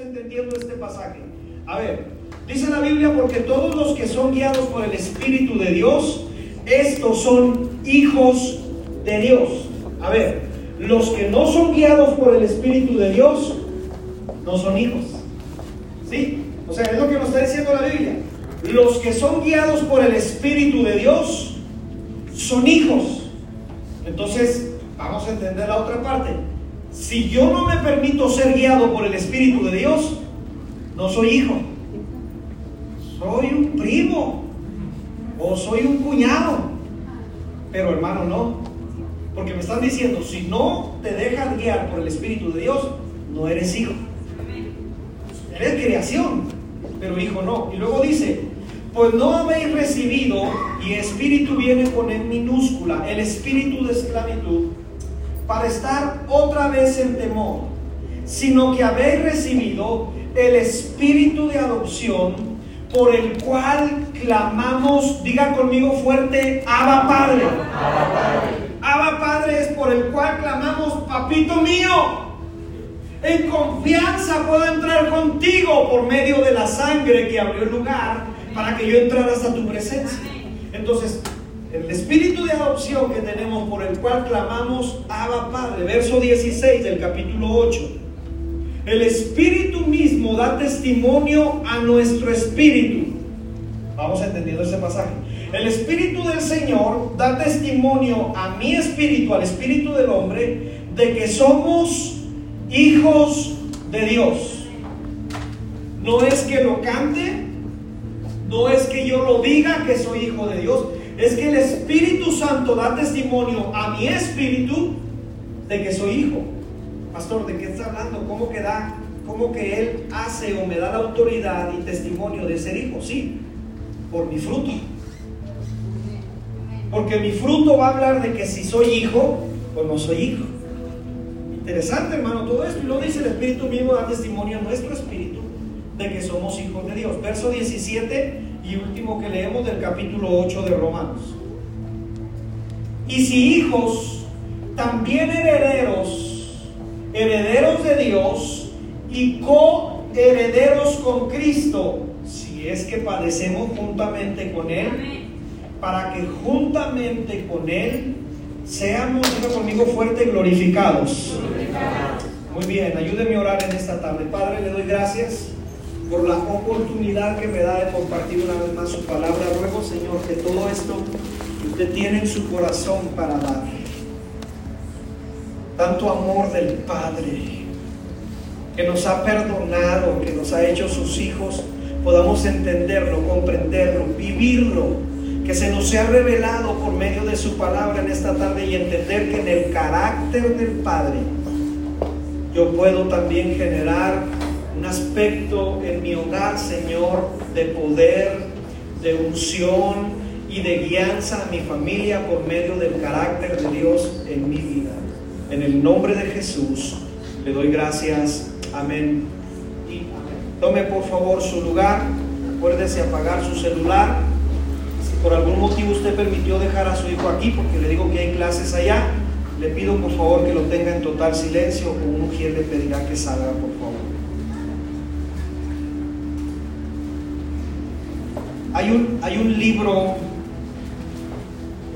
entendiendo este pasaje. A ver, dice la Biblia, porque todos los que son guiados por el Espíritu de Dios, estos son hijos de Dios. A ver, los que no son guiados por el Espíritu de Dios, no son hijos. ¿Sí? O sea, es lo que nos está diciendo la Biblia. Los que son guiados por el Espíritu de Dios, son hijos. Entonces, vamos a entender la otra parte. Si yo no me permito ser guiado por el Espíritu de Dios, no soy hijo. Soy un primo o soy un cuñado. Pero hermano, no. Porque me están diciendo, si no te dejas guiar por el Espíritu de Dios, no eres hijo. Eres creación, pero hijo no. Y luego dice, pues no habéis recibido, y espíritu viene con en minúscula, el espíritu de esclavitud, para estar otra vez en temor, sino que habéis recibido el espíritu de adopción, por el cual clamamos, diga conmigo fuerte, Abba Padre. Abba Padre. Es por el cual clamamos, papito mío. En confianza puedo entrar contigo por medio de la sangre que abrió el lugar para que yo entrara hasta tu presencia. Entonces, el espíritu de adopción que tenemos por el cual clamamos Abba Padre, verso 16 del capítulo 8. El espíritu mismo da testimonio a nuestro espíritu. Vamos entendiendo ese pasaje. El espíritu del Señor da testimonio a mi espíritu, al espíritu del hombre, de que somos hijos de Dios. No es que lo cante, no es que yo lo diga que soy hijo de Dios, es que el Espíritu Santo da testimonio a mi espíritu de que soy hijo. Pastor, ¿de qué está hablando? ¿Cómo que da? ¿Cómo que Él hace o me da la autoridad y testimonio de ser hijo? Sí, por mi fruto. Porque mi fruto va a hablar de que si soy hijo o no soy hijo. Interesante, hermano, todo esto. Y lo dice el Espíritu mismo, da testimonio a nuestro espíritu de que somos hijos de Dios. Verso 17 y último que leemos del capítulo 8 de Romanos. Y si hijos, también herederos, herederos de Dios y coherederos con Cristo, si es que padecemos juntamente con Él, para que juntamente con Él seamos, diga conmigo fuerte, glorificados. Muy bien, ayúdeme a orar en esta tarde. Padre, le doy gracias por la oportunidad que me da de compartir una vez más su palabra. Ruego, Señor, que todo esto que usted tiene en su corazón para dar, tanto amor del Padre, que nos ha perdonado, que nos ha hecho sus hijos, podamos entenderlo, comprenderlo, vivirlo que se nos sea revelado por medio de su palabra en esta tarde y entender que en el carácter del Padre yo puedo también generar un aspecto en mi hogar, Señor, de poder, de unción y de guianza a mi familia por medio del carácter de Dios en mi vida. En el nombre de Jesús le doy gracias. Amén. Y. Tome por favor su lugar. Acuérdese apagar su celular por algún motivo usted permitió dejar a su hijo aquí, porque le digo que hay clases allá, le pido por favor que lo tenga en total silencio o un mujer le pedirá que salga, por favor. Hay un, hay un libro,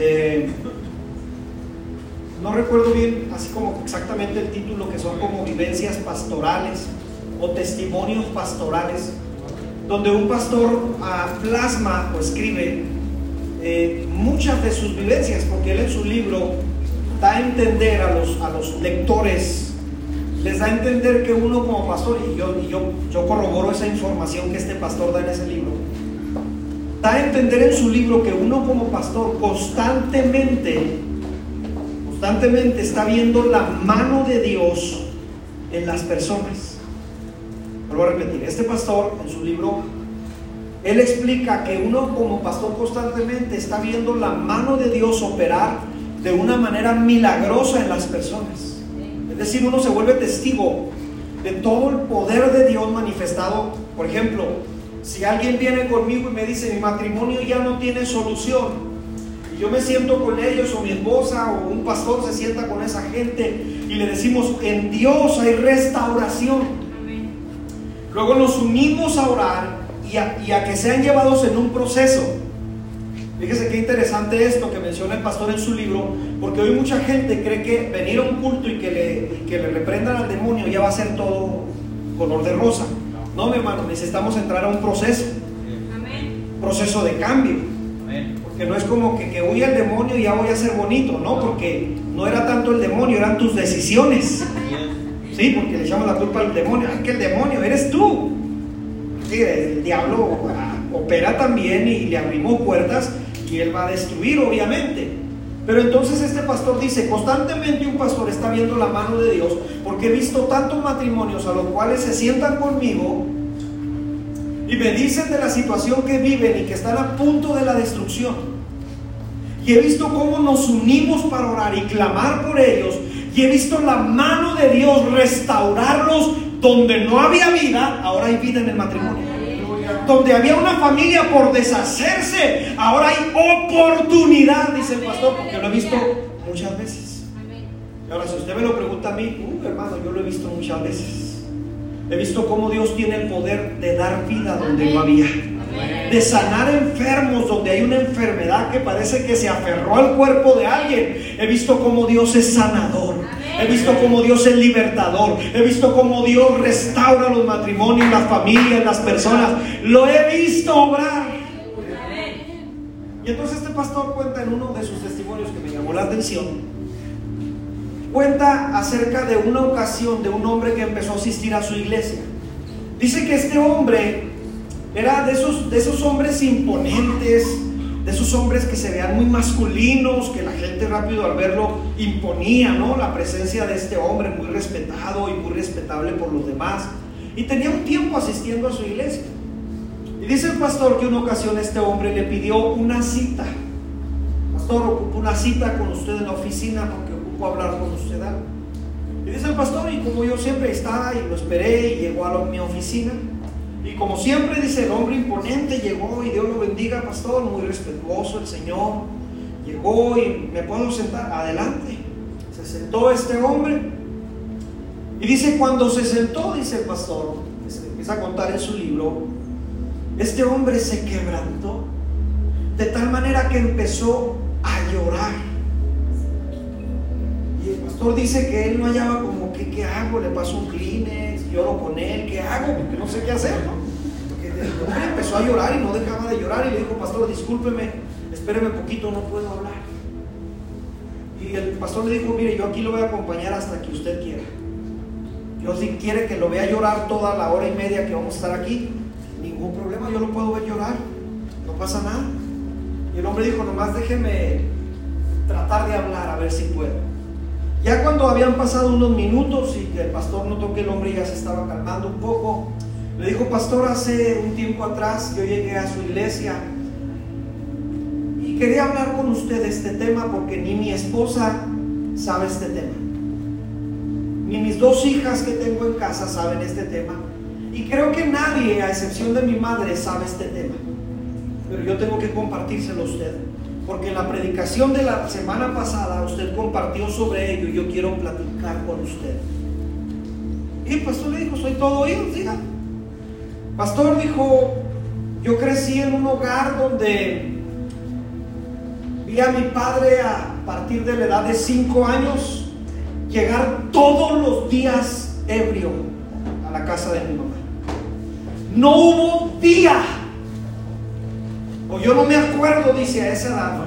eh, no recuerdo bien así como exactamente el título, que son como vivencias pastorales o testimonios pastorales, donde un pastor ah, plasma o escribe eh, muchas de sus vivencias, porque él en su libro da a entender a los, a los lectores, les da a entender que uno como pastor, y yo, y yo, yo corroboro esa información que este pastor da en ese libro, da a entender en su libro que uno como pastor constantemente, constantemente está viendo la mano de Dios en las personas. Vuelvo a repetir, este pastor en su libro él explica que uno como pastor constantemente está viendo la mano de Dios operar de una manera milagrosa en las personas. Es decir, uno se vuelve testigo de todo el poder de Dios manifestado. Por ejemplo, si alguien viene conmigo y me dice, mi matrimonio ya no tiene solución, y yo me siento con ellos, o mi esposa, o un pastor se sienta con esa gente, y le decimos, en Dios hay restauración. Luego nos unimos a orar y a, y a que sean llevados en un proceso. Fíjese qué interesante esto que menciona el pastor en su libro, porque hoy mucha gente cree que venir a un culto y que le, y que le reprendan al demonio ya va a ser todo color de rosa. No, mi hermano, necesitamos entrar a un proceso. Proceso de cambio. Porque no es como que, que huya el demonio y ya voy a ser bonito, no, porque no era tanto el demonio, eran tus decisiones. Sí, porque le echamos la culpa al demonio. Es que el demonio eres tú. Sí, el diablo ah, opera también y le abrimos puertas y él va a destruir, obviamente. Pero entonces este pastor dice, constantemente un pastor está viendo la mano de Dios porque he visto tantos matrimonios a los cuales se sientan conmigo y me dicen de la situación que viven y que están a punto de la destrucción. Y he visto cómo nos unimos para orar y clamar por ellos. Y he visto la mano de Dios restaurarlos donde no había vida, ahora hay vida en el matrimonio donde había una familia por deshacerse, ahora hay oportunidad, dice el pastor, porque lo he visto muchas veces. Y ahora, si usted me lo pregunta a mí, uh, hermano, yo lo he visto muchas veces. He visto cómo Dios tiene el poder de dar vida donde no había. De sanar enfermos donde hay una enfermedad que parece que se aferró al cuerpo de alguien. He visto cómo Dios es sanador. He visto cómo Dios es libertador. He visto cómo Dios restaura los matrimonios, las familias, las personas. Lo he visto obrar. Y entonces este pastor cuenta en uno de sus testimonios que me llamó la atención. Cuenta acerca de una ocasión de un hombre que empezó a asistir a su iglesia. Dice que este hombre era de esos, de esos hombres imponentes, de esos hombres que se vean muy masculinos, que la gente rápido al verlo imponía, ¿no? La presencia de este hombre muy respetado y muy respetable por los demás. Y tenía un tiempo asistiendo a su iglesia. Y dice el pastor que una ocasión este hombre le pidió una cita. Pastor, ocupo una cita con usted en la oficina porque ocupo hablar con usted. Y dice el pastor, y como yo siempre estaba y lo esperé y llegó a mi oficina. Y como siempre dice, el hombre imponente llegó y Dios lo bendiga, pastor, muy respetuoso el Señor. Llegó y me puedo sentar, adelante. Se sentó este hombre. Y dice, cuando se sentó, dice el pastor, empieza a contar en su libro, este hombre se quebrantó de tal manera que empezó a llorar. Y el pastor dice que él no hallaba como que, ¿qué hago? Le paso un Kleenex, lloro con él, ¿qué hago? Porque no sé qué hacer, ¿no? El hombre empezó a llorar y no dejaba de llorar y le dijo, pastor, discúlpeme, espéreme poquito, no puedo hablar. Y el pastor le dijo, mire, yo aquí lo voy a acompañar hasta que usted quiera. Yo si quiere que lo vea llorar toda la hora y media que vamos a estar aquí, ningún problema, yo lo puedo ver llorar, no pasa nada. Y el hombre dijo, nomás déjeme tratar de hablar a ver si puedo. Ya cuando habían pasado unos minutos y el pastor notó que el hombre ya se estaba calmando un poco, le dijo, pastor, hace un tiempo atrás yo llegué a su iglesia y quería hablar con usted de este tema porque ni mi esposa sabe este tema. Ni mis dos hijas que tengo en casa saben este tema. Y creo que nadie, a excepción de mi madre, sabe este tema. Pero yo tengo que compartírselo a usted. Porque en la predicación de la semana pasada usted compartió sobre ello y yo quiero platicar con usted. Y el pastor le dijo, soy todo oídos, diga. Pastor dijo, yo crecí en un hogar donde vi a mi padre a partir de la edad de cinco años llegar todos los días ebrio a la casa de mi mamá. No hubo día o yo no me acuerdo, dice a esa edad.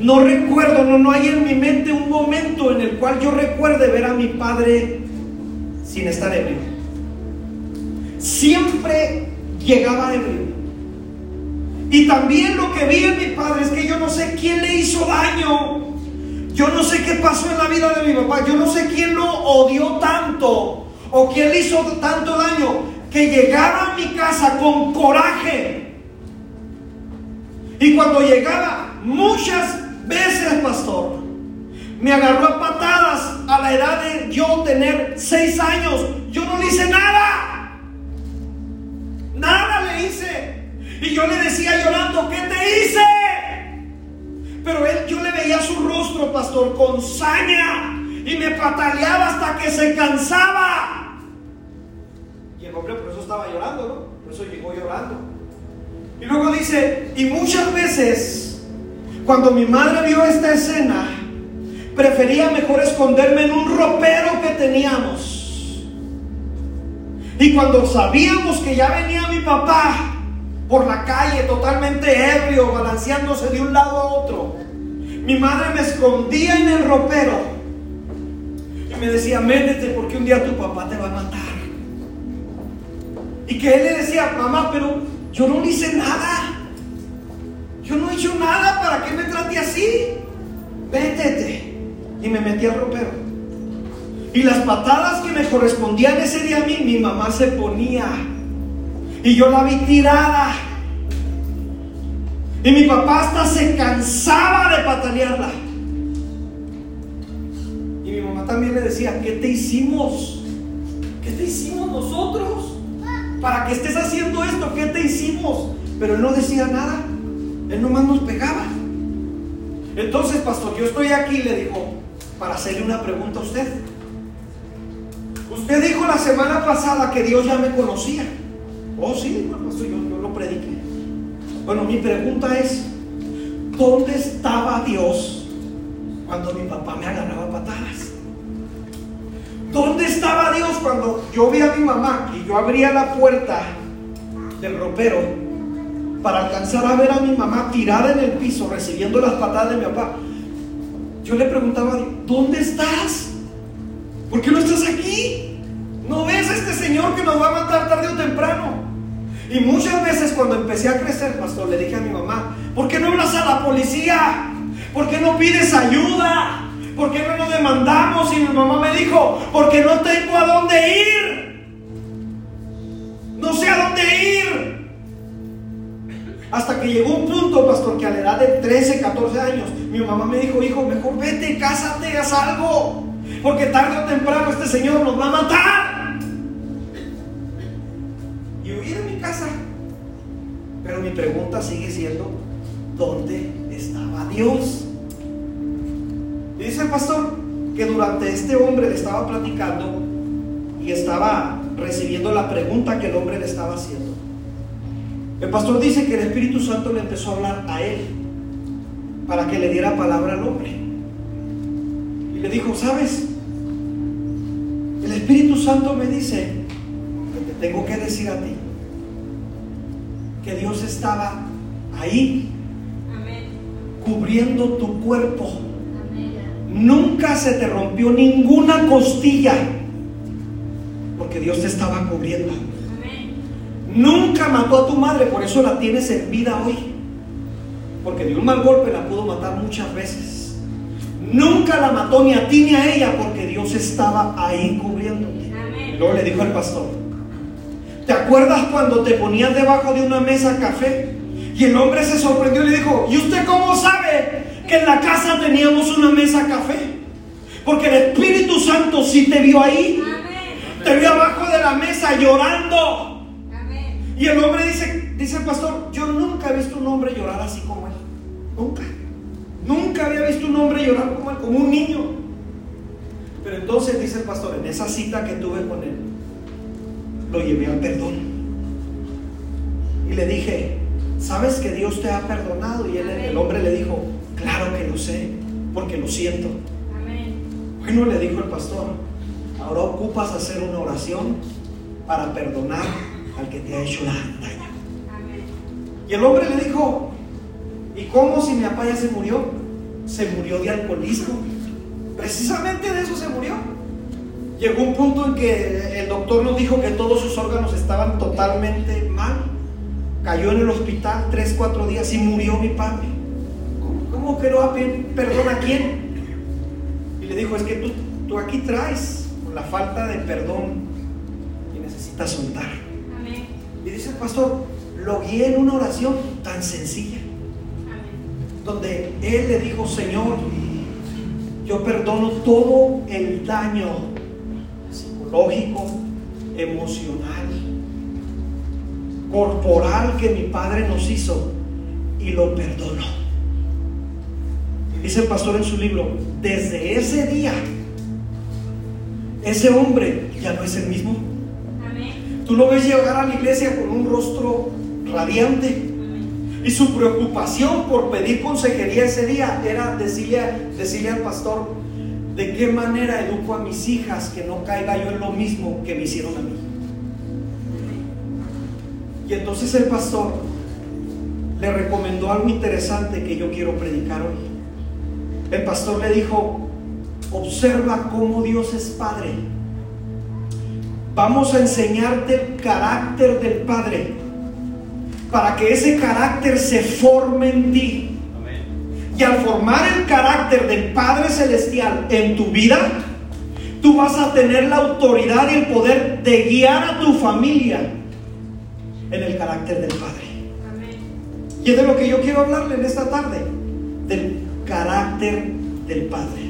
No recuerdo, no, no hay en mi mente un momento en el cual yo recuerde ver a mi padre sin estar ebrio. Siempre llegaba ebrio. Y también lo que vi en mi padre es que yo no sé quién le hizo daño. Yo no sé qué pasó en la vida de mi papá. Yo no sé quién lo odió tanto o quién le hizo tanto daño que llegaba a mi casa con coraje y cuando llegaba, muchas veces, pastor, me agarró a patadas a la edad de yo tener seis años. Yo no le hice nada. Nada le hice. Y yo le decía llorando, ¿qué te hice? Pero él, yo le veía su rostro, pastor, con saña. Y me pataleaba hasta que se cansaba. Y el hombre por eso estaba llorando, ¿no? Por eso llegó llorando. Y luego dice, y muchas veces, cuando mi madre vio esta escena, prefería mejor esconderme en un ropero que teníamos. Y cuando sabíamos que ya venía mi papá por la calle totalmente ebrio, balanceándose de un lado a otro, mi madre me escondía en el ropero y me decía, métete porque un día tu papá te va a matar. Y que él le decía, mamá, pero yo no le hice nada. Yo no he hecho nada para que me trate así. Métete. Y me metí al ropero. Y las patadas que me correspondían ese día a mí, mi mamá se ponía. Y yo la vi tirada. Y mi papá hasta se cansaba de patalearla. Y mi mamá también le decía, ¿qué te hicimos? ¿Qué te hicimos nosotros? Para que estés haciendo esto, ¿qué te hicimos? Pero él no decía nada. Él nomás nos pegaba. Entonces, pastor, yo estoy aquí, le dijo, para hacerle una pregunta a usted. Usted dijo la semana pasada que Dios ya me conocía. Oh, sí, pastor, yo, yo lo prediqué. Bueno, mi pregunta es, ¿dónde estaba Dios cuando mi papá me agarraba patadas? ¿Dónde estaba Dios cuando yo vi a mi mamá y yo abría la puerta del ropero para alcanzar a ver a mi mamá tirada en el piso recibiendo las patadas de mi papá? Yo le preguntaba a Dios, ¿dónde estás? ¿Por qué no estás aquí? ¿No ves a este Señor que nos va a matar tarde o temprano? Y muchas veces cuando empecé a crecer, pastor, le dije a mi mamá, ¿por qué no hablas a la policía? ¿Por qué no pides ayuda? ¿Por qué no nos demandamos? Y mi mamá me dijo, porque no tengo a dónde ir. No sé a dónde ir. Hasta que llegó un punto, pastor, que a la edad de 13, 14 años, mi mamá me dijo, hijo, mejor vete, cásate, haz algo. Porque tarde o temprano este Señor nos va a matar. Y huí de mi casa. Pero mi pregunta sigue siendo, ¿dónde estaba Dios? Y dice el pastor que durante este hombre le estaba platicando y estaba recibiendo la pregunta que el hombre le estaba haciendo. El pastor dice que el Espíritu Santo le empezó a hablar a él para que le diera palabra al hombre. Y le dijo, ¿sabes? El Espíritu Santo me dice que te tengo que decir a ti que Dios estaba ahí cubriendo tu cuerpo Nunca se te rompió ninguna costilla porque Dios te estaba cubriendo. Nunca mató a tu madre, por eso la tienes en vida hoy. Porque de un mal golpe la pudo matar muchas veces. Nunca la mató ni a ti ni a ella porque Dios estaba ahí cubriéndote. luego le dijo al pastor, ¿te acuerdas cuando te ponías debajo de una mesa café? Y el hombre se sorprendió y le dijo, ¿y usted cómo sabe que en la casa teníamos una mesa café. Porque el Espíritu Santo sí te vio ahí. Te vio abajo de la mesa llorando. Y el hombre dice, dice el pastor, yo nunca he visto un hombre llorar así como él. Nunca. Nunca había visto un hombre llorar como él, como un niño. Pero entonces dice el pastor, en esa cita que tuve con él, lo llevé al perdón. Y le dije, ¿sabes que Dios te ha perdonado? Y él, el hombre le dijo, Claro que lo sé, porque lo siento. Bueno, le dijo el pastor, ahora ocupas hacer una oración para perdonar al que te ha hecho daño. Y el hombre le dijo, ¿y cómo si mi papá ya se murió? Se murió de alcoholismo. Precisamente de eso se murió. Llegó un punto en que el doctor nos dijo que todos sus órganos estaban totalmente mal. Cayó en el hospital tres, cuatro días y murió mi padre. ¿Cómo que no va a pedir perdón a quién? Y le dijo, es que tú, tú aquí traes la falta de perdón y necesitas soltar. Y dice el pastor, lo vi en una oración tan sencilla, donde él le dijo, Señor, yo perdono todo el daño psicológico, emocional, corporal que mi padre nos hizo y lo perdono. Dice el pastor en su libro, desde ese día, ese hombre ya no es el mismo. Tú lo ves llegar a la iglesia con un rostro radiante. Y su preocupación por pedir consejería ese día era decirle, decirle al pastor, ¿de qué manera educo a mis hijas que no caiga yo en lo mismo que me hicieron a mí? Y entonces el pastor le recomendó algo interesante que yo quiero predicar hoy. El pastor le dijo, observa cómo Dios es Padre. Vamos a enseñarte el carácter del Padre para que ese carácter se forme en ti. Y al formar el carácter del Padre Celestial en tu vida, tú vas a tener la autoridad y el poder de guiar a tu familia en el carácter del Padre. Y es de lo que yo quiero hablarle en esta tarde, del carácter del Padre.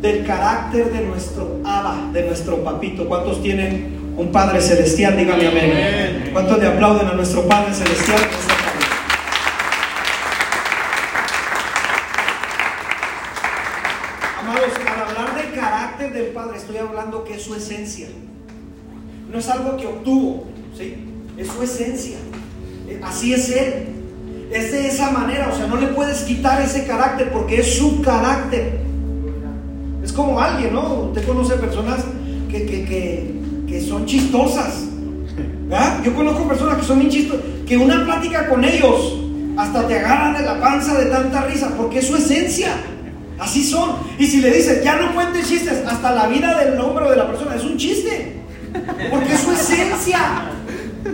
Del carácter de nuestro Abba, de nuestro papito. ¿Cuántos tienen un Padre Celestial? Dígame amén. ¿Cuántos le aplauden a nuestro Padre Celestial? Amados, al hablar del carácter del Padre, estoy hablando que es su esencia. No es algo que obtuvo, ¿sí? Es su esencia. Así es Él. Es de esa manera, o sea, no le puedes quitar ese carácter porque es su carácter. Es como alguien, ¿no? Usted conoce personas que, que, son chistosas. Yo conozco personas que son bien chistosas, que una plática con ellos hasta te agarran de la panza de tanta risa porque es su esencia. Así son. Y si le dices, ya no cuentes chistes, hasta la vida del nombre de la persona es un chiste. Porque es su esencia.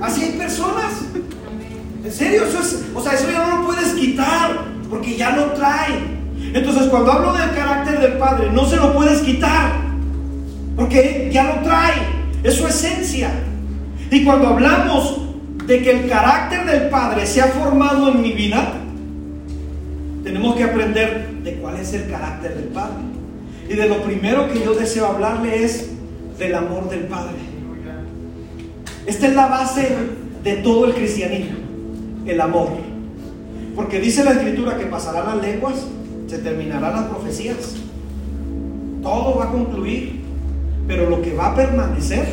Así hay personas. En serio, eso es, o sea, eso ya no lo puedes quitar, porque ya lo trae. Entonces, cuando hablo del carácter del Padre, no se lo puedes quitar, porque ya lo trae, es su esencia. Y cuando hablamos de que el carácter del Padre se ha formado en mi vida, tenemos que aprender de cuál es el carácter del Padre. Y de lo primero que yo deseo hablarle es del amor del Padre. Esta es la base de todo el cristianismo el amor. Porque dice la escritura que pasarán las lenguas, se terminarán las profecías, todo va a concluir, pero lo que va a permanecer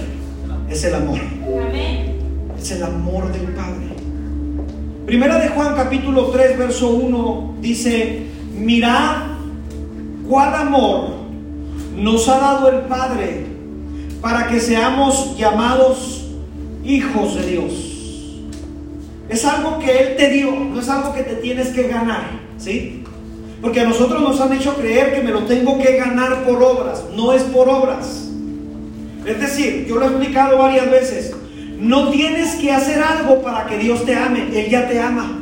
es el amor. Es el amor del Padre. Primera de Juan capítulo 3, verso 1 dice, mirad cuál amor nos ha dado el Padre para que seamos llamados hijos de Dios. Es algo que Él te dio, no es algo que te tienes que ganar, ¿sí? Porque a nosotros nos han hecho creer que me lo tengo que ganar por obras, no es por obras. Es decir, yo lo he explicado varias veces, no tienes que hacer algo para que Dios te ame, Él ya te ama.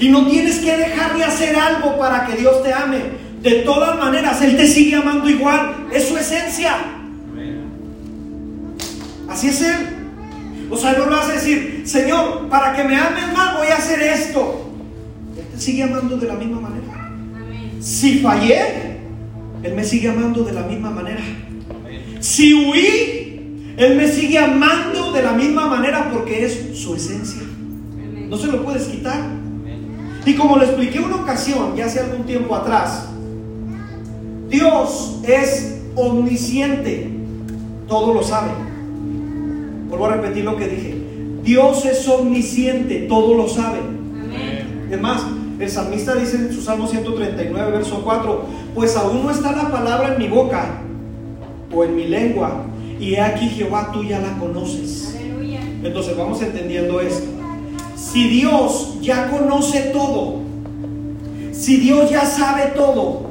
Y no tienes que dejar de hacer algo para que Dios te ame. De todas maneras, Él te sigue amando igual, es su esencia. Así es Él. O sea, no lo vas a decir, Señor, para que me ames más voy a hacer esto. Él te sigue amando de la misma manera. Si fallé, Él me sigue amando de la misma manera. Si huí, Él me sigue amando de la misma manera porque es su esencia. No se lo puedes quitar. Y como le expliqué una ocasión, ya hace algún tiempo atrás, Dios es omnisciente, todo lo sabe. Vuelvo a repetir lo que dije. Dios es omnisciente, todo lo sabe. Es más, el salmista dice en su Salmo 139, verso 4, pues aún no está la palabra en mi boca o en mi lengua, y he aquí Jehová, tú ya la conoces. Entonces vamos entendiendo esto. Si Dios ya conoce todo, si Dios ya sabe todo,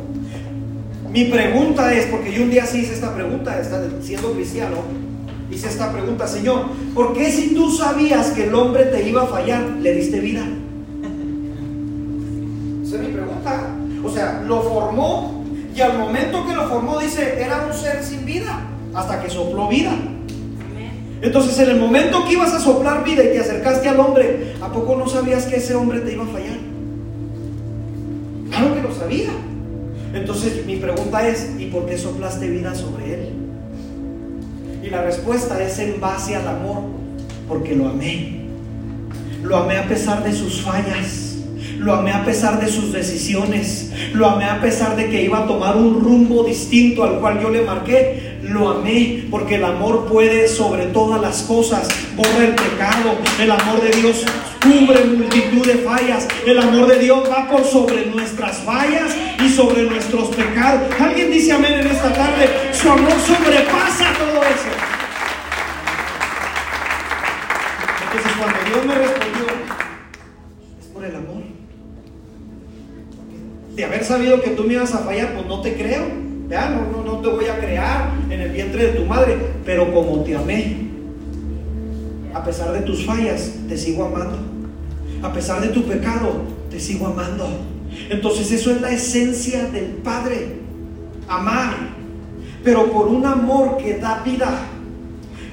mi pregunta es, porque yo un día sí hice esta pregunta, siendo cristiano, Hice esta pregunta, Señor, ¿por qué si tú sabías que el hombre te iba a fallar, le diste vida? Esa es mi pregunta. O sea, lo formó y al momento que lo formó dice, era un ser sin vida, hasta que sopló vida. Entonces, en el momento que ibas a soplar vida y te acercaste al hombre, ¿a poco no sabías que ese hombre te iba a fallar? Claro que lo sabía. Entonces, mi pregunta es, ¿y por qué soplaste vida sobre él? Y la respuesta es en base al amor, porque lo amé. Lo amé a pesar de sus fallas. Lo amé a pesar de sus decisiones. Lo amé a pesar de que iba a tomar un rumbo distinto al cual yo le marqué. lo amé, porque el amor puede sobre todas las cosas, borra el pecado, el amor de Dios cubre multitud de fallas, el amor de Dios va por sobre nuestras fallas y sobre nuestros pecados. Alguien dice amén en esta tarde, su amor sobrepasa todo eso. Entonces cuando Dios me respondió, es por el amor. De haber sabido que tú me ibas a fallar, pues no te creo. Ya, no, no, no te voy a crear en el vientre de tu madre, pero como te amé, a pesar de tus fallas, te sigo amando. A pesar de tu pecado, te sigo amando. Entonces eso es la esencia del Padre, amar, pero por un amor que da vida.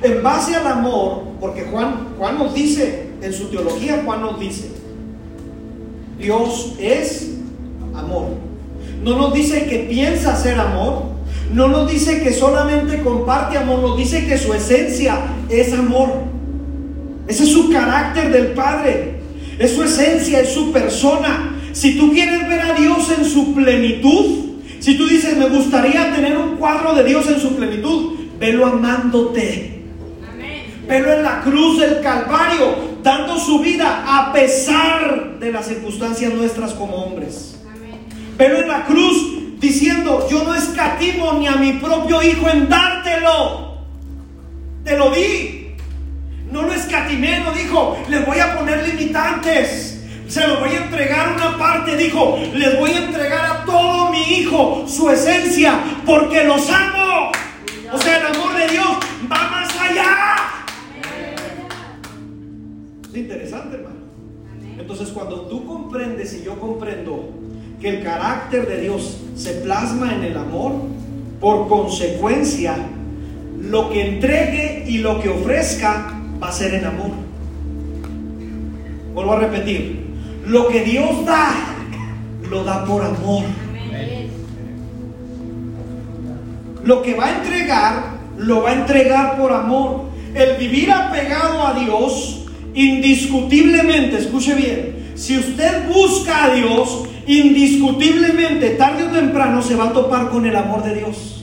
En base al amor, porque Juan, Juan nos dice, en su teología Juan nos dice, Dios es amor. No nos dice que piensa ser amor. No nos dice que solamente comparte amor. Nos dice que su esencia es amor. Ese es su carácter del Padre. Es su esencia, es su persona. Si tú quieres ver a Dios en su plenitud, si tú dices, me gustaría tener un cuadro de Dios en su plenitud, velo amándote. Velo en la cruz del Calvario, dando su vida a pesar de las circunstancias nuestras como hombres. Pero en la cruz diciendo, yo no escatimo ni a mi propio hijo en dártelo. Te lo di. No lo escatimé, no dijo, les voy a poner limitantes. Se lo voy a entregar una parte, dijo, les voy a entregar a todo mi hijo su esencia, porque los amo. O sea, el amor de Dios va más allá. Es interesante, hermano. Entonces, cuando tú comprendes y yo comprendo que el carácter de Dios se plasma en el amor, por consecuencia, lo que entregue y lo que ofrezca va a ser en amor. Vuelvo a repetir, lo que Dios da, lo da por amor. Lo que va a entregar, lo va a entregar por amor. El vivir apegado a Dios, indiscutiblemente, escuche bien, si usted busca a Dios, indiscutiblemente, tarde o temprano, se va a topar con el amor de Dios.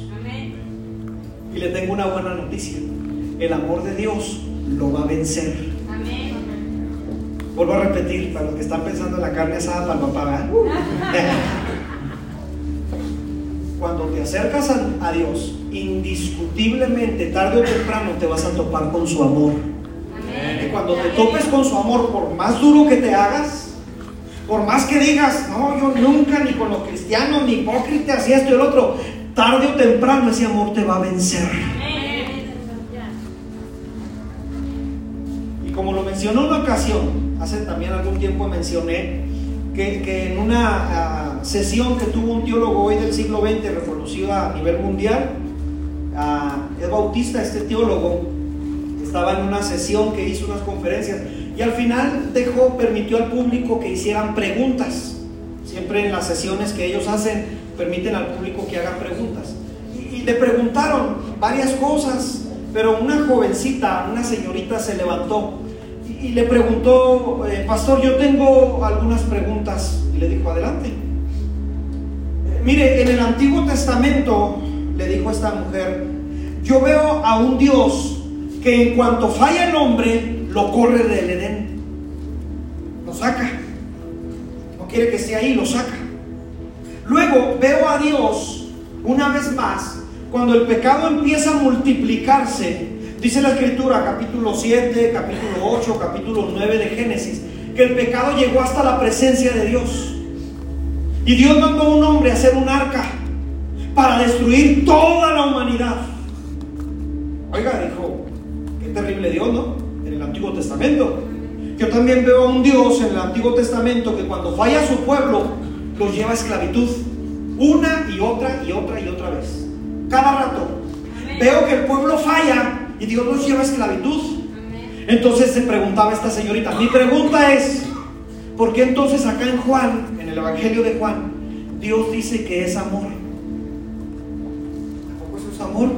Y le tengo una buena noticia. El amor de Dios lo va a vencer. Vuelvo a repetir, para los que están pensando en la carne asada para el papá, Cuando te acercas a, Dios, indiscutiblemente, tarde o temprano, te vas a topar con su amor. Y cuando te topes con su amor, por más duro que te hagas, por más que digas, no, yo nunca, ni con los cristianos, ni hipócritas, y esto y el otro, tarde o temprano ese amor te va a vencer. Mencionó en una ocasión, hace también algún tiempo mencioné, que, en una ah, sesión que tuvo un teólogo hoy del siglo XX, reconocido a nivel mundial, uh, es bautista, este teólogo, estaba en una sesión que hizo unas conferencias y al final dejó, permitió al público que hicieran preguntas. Siempre en las sesiones que ellos hacen, permiten al público que haga preguntas. Y, le preguntaron varias cosas, pero una jovencita, una señorita se levantó y, le preguntó, eh, pastor, yo tengo algunas preguntas. Y le dijo, adelante. Eh, mire, en el Antiguo Testamento, le dijo esta mujer, yo veo a un Dios que en cuanto falla el hombre, lo corre del Edén, lo saca. No quiere que esté ahí, lo saca. Luego veo a Dios una vez más, cuando el pecado empieza a multiplicarse, dice la escritura, capítulo 7, capítulo 8, capítulo 9 de Génesis, que el pecado llegó hasta la presencia de Dios. Y Dios mandó a un hombre a hacer un arca para destruir toda la humanidad. Oiga, dijo, qué terrible Dios, ¿no? Antiguo Testamento. Yo también veo a un Dios en el Antiguo Testamento que cuando falla su pueblo, los lleva a esclavitud. Una y otra y otra y otra vez. Cada rato. Veo que el pueblo falla y Dios los lleva a esclavitud. Entonces se preguntaba esta señorita, mi pregunta es, ¿por qué entonces acá en Juan, en el Evangelio de Juan, Dios dice que es amor? ¿Tampoco eso es amor?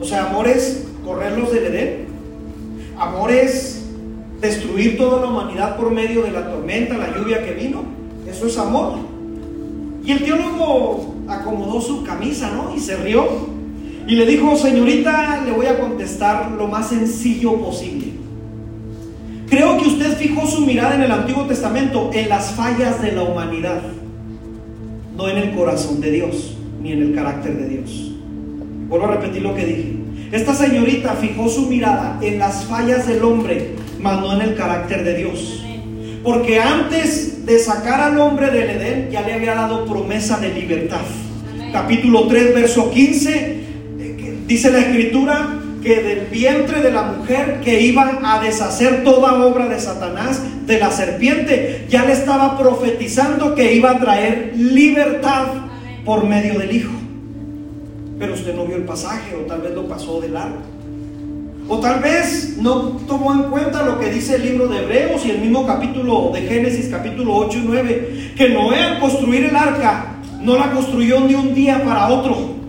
O sea, amor es correrlos del Edén. Amor es destruir toda la humanidad por medio de la tormenta, la lluvia que vino. Eso es amor. Y el teólogo acomodó su camisa, ¿no? Y se rió. Y le dijo, señorita, le voy a contestar lo más sencillo posible. Creo que usted fijó su mirada en el Antiguo Testamento en las fallas de la humanidad, no en el corazón de Dios, ni en el carácter de Dios. Vuelvo a repetir lo que dije. Esta señorita fijó su mirada en las fallas del hombre, mas no en el carácter de Dios. Porque antes de sacar al hombre del Edén, ya le había dado promesa de libertad. Capítulo 3, verso 15, eh, dice la escritura, que del vientre de la mujer que iba a deshacer toda obra de Satanás, de la serpiente, ya le estaba profetizando que iba a traer libertad por medio del Hijo. Pero usted no vio el pasaje o tal vez lo pasó de largo. O tal vez no tomó en cuenta lo que dice el libro de Hebreos y el mismo capítulo de Génesis, capítulo 8 y 9, que Noé al construir el arca no la construyó ni un día para otro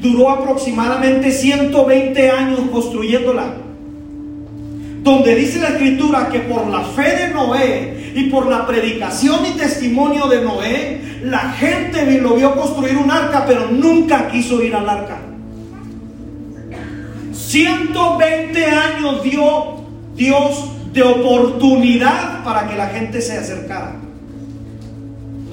duró aproximadamente 120 años construyéndola. Donde dice la escritura que por la fe de Noé y por la predicación y testimonio de Noé, la gente lo vio construir un arca, pero nunca quiso ir al arca. 120 años dio Dios de oportunidad para que la gente se acercara.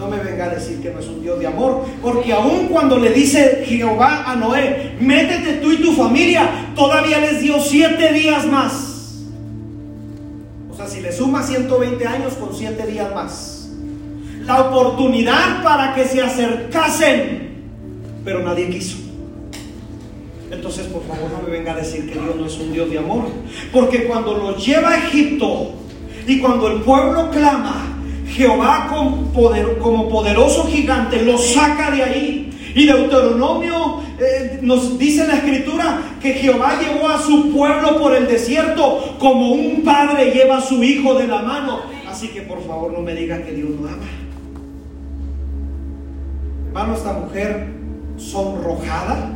Me venga a decir que no es un Dios de amor, porque aun cuando le dice Jehová a Noé, métete tú y tu familia, todavía les dio siete días más. O sea, si le suma 120 años con siete días más. La oportunidad para que se acercasen, pero nadie quiso. Entonces, por favor, no me venga a decir que Dios no es un Dios de amor, porque cuando los lleva a Egipto y cuando el pueblo clama, Jehová como poderoso gigante lo saca de ahí. Y Deuteronomio eh, nos dice en la escritura que Jehová llevó a su pueblo por el desierto como un padre lleva a su hijo de la mano. Así que por favor no me diga que Dios no ama. Hermano, esta mujer sonrojada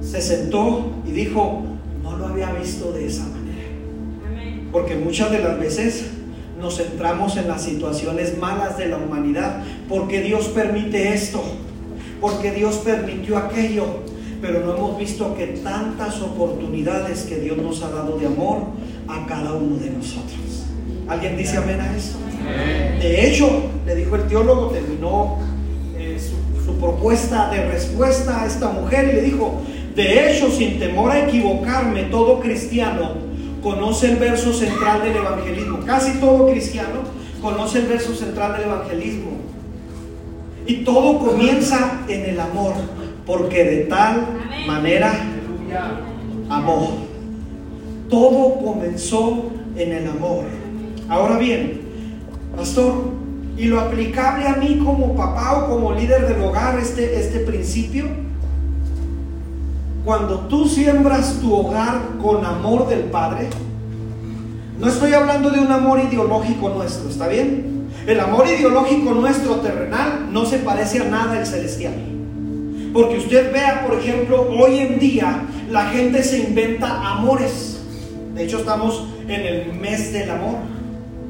se sentó y dijo, no lo había visto de esa manera. Porque muchas de las veces nos centramos en las situaciones malas de la humanidad, porque Dios permite esto, porque Dios permitió aquello, pero no hemos visto que tantas oportunidades que Dios nos ha dado de amor a cada uno de nosotros. ¿Alguien dice amén a eso? De hecho, le dijo el teólogo, terminó eh, su, su propuesta de respuesta a esta mujer y le dijo, de hecho, sin temor a equivocarme, todo cristiano conoce el verso central del evangelismo. Casi todo cristiano conoce el verso central del evangelismo. Y todo comienza en el amor, porque de tal manera amó. Todo comenzó en el amor. Ahora bien, pastor, y lo aplicable a mí como papá o como líder del hogar, este, este principio, cuando tú siembras tu hogar con amor del Padre, no estoy hablando de un amor ideológico nuestro, ¿está bien? El amor ideológico nuestro terrenal no se parece a nada al celestial. Porque usted vea, por ejemplo, hoy en día la gente se inventa amores. De hecho, estamos en el mes del amor,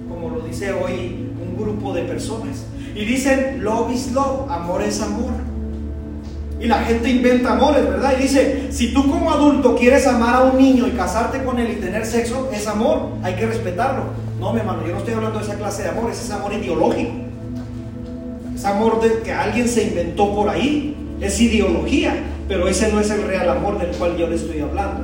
como lo dice hoy un grupo de personas. Y dicen, love is love, amor es amor. Y la gente inventa amores, ¿verdad? Y dice, si tú como adulto quieres amar a un niño y casarte con él y tener sexo, es amor, hay que respetarlo. No, mi hermano, yo no estoy hablando de esa clase de amor, ese es amor ideológico. Es amor de que alguien se inventó por ahí, es ideología, pero ese no es el real amor del cual yo le estoy hablando.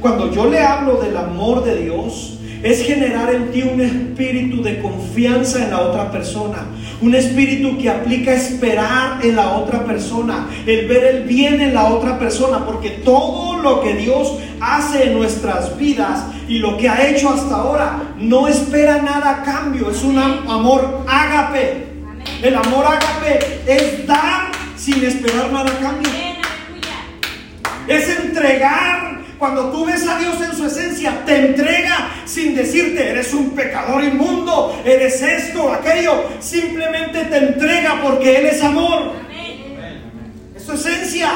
Cuando yo le hablo del amor de Dios, es generar en ti un espíritu de confianza en la otra persona, un espíritu que aplica esperar en la otra persona, el ver el bien en la otra persona, porque todo lo que Dios hace en nuestras vidas y lo que ha hecho hasta ahora no espera nada a cambio, es un amor ágape. El amor ágape es dar sin esperar nada a cambio. Es entregar cuando tú ves a Dios en su esencia, te entrega sin decirte, eres un pecador inmundo, eres esto, aquello. Simplemente te entrega porque Él es amor. Es su esencia.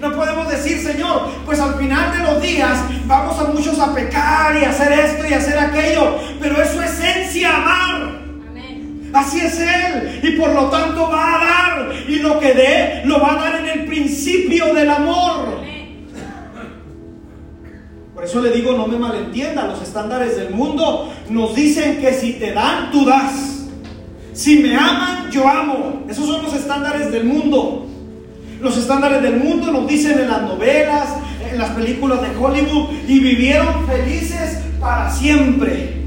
No podemos decir, Señor, pues al final de los días vamos a muchos a pecar y hacer esto y hacer aquello, pero es su esencia amar. Así es Él. Y por lo tanto va a dar. Y lo que dé, lo va a dar en el principio del amor. Por eso le digo, no me malentienda, los estándares del mundo nos dicen que si te dan, tú das. Si me aman, yo amo. Esos son los estándares del mundo. Los estándares del mundo nos dicen en las novelas, en las películas de Hollywood, y vivieron felices para siempre.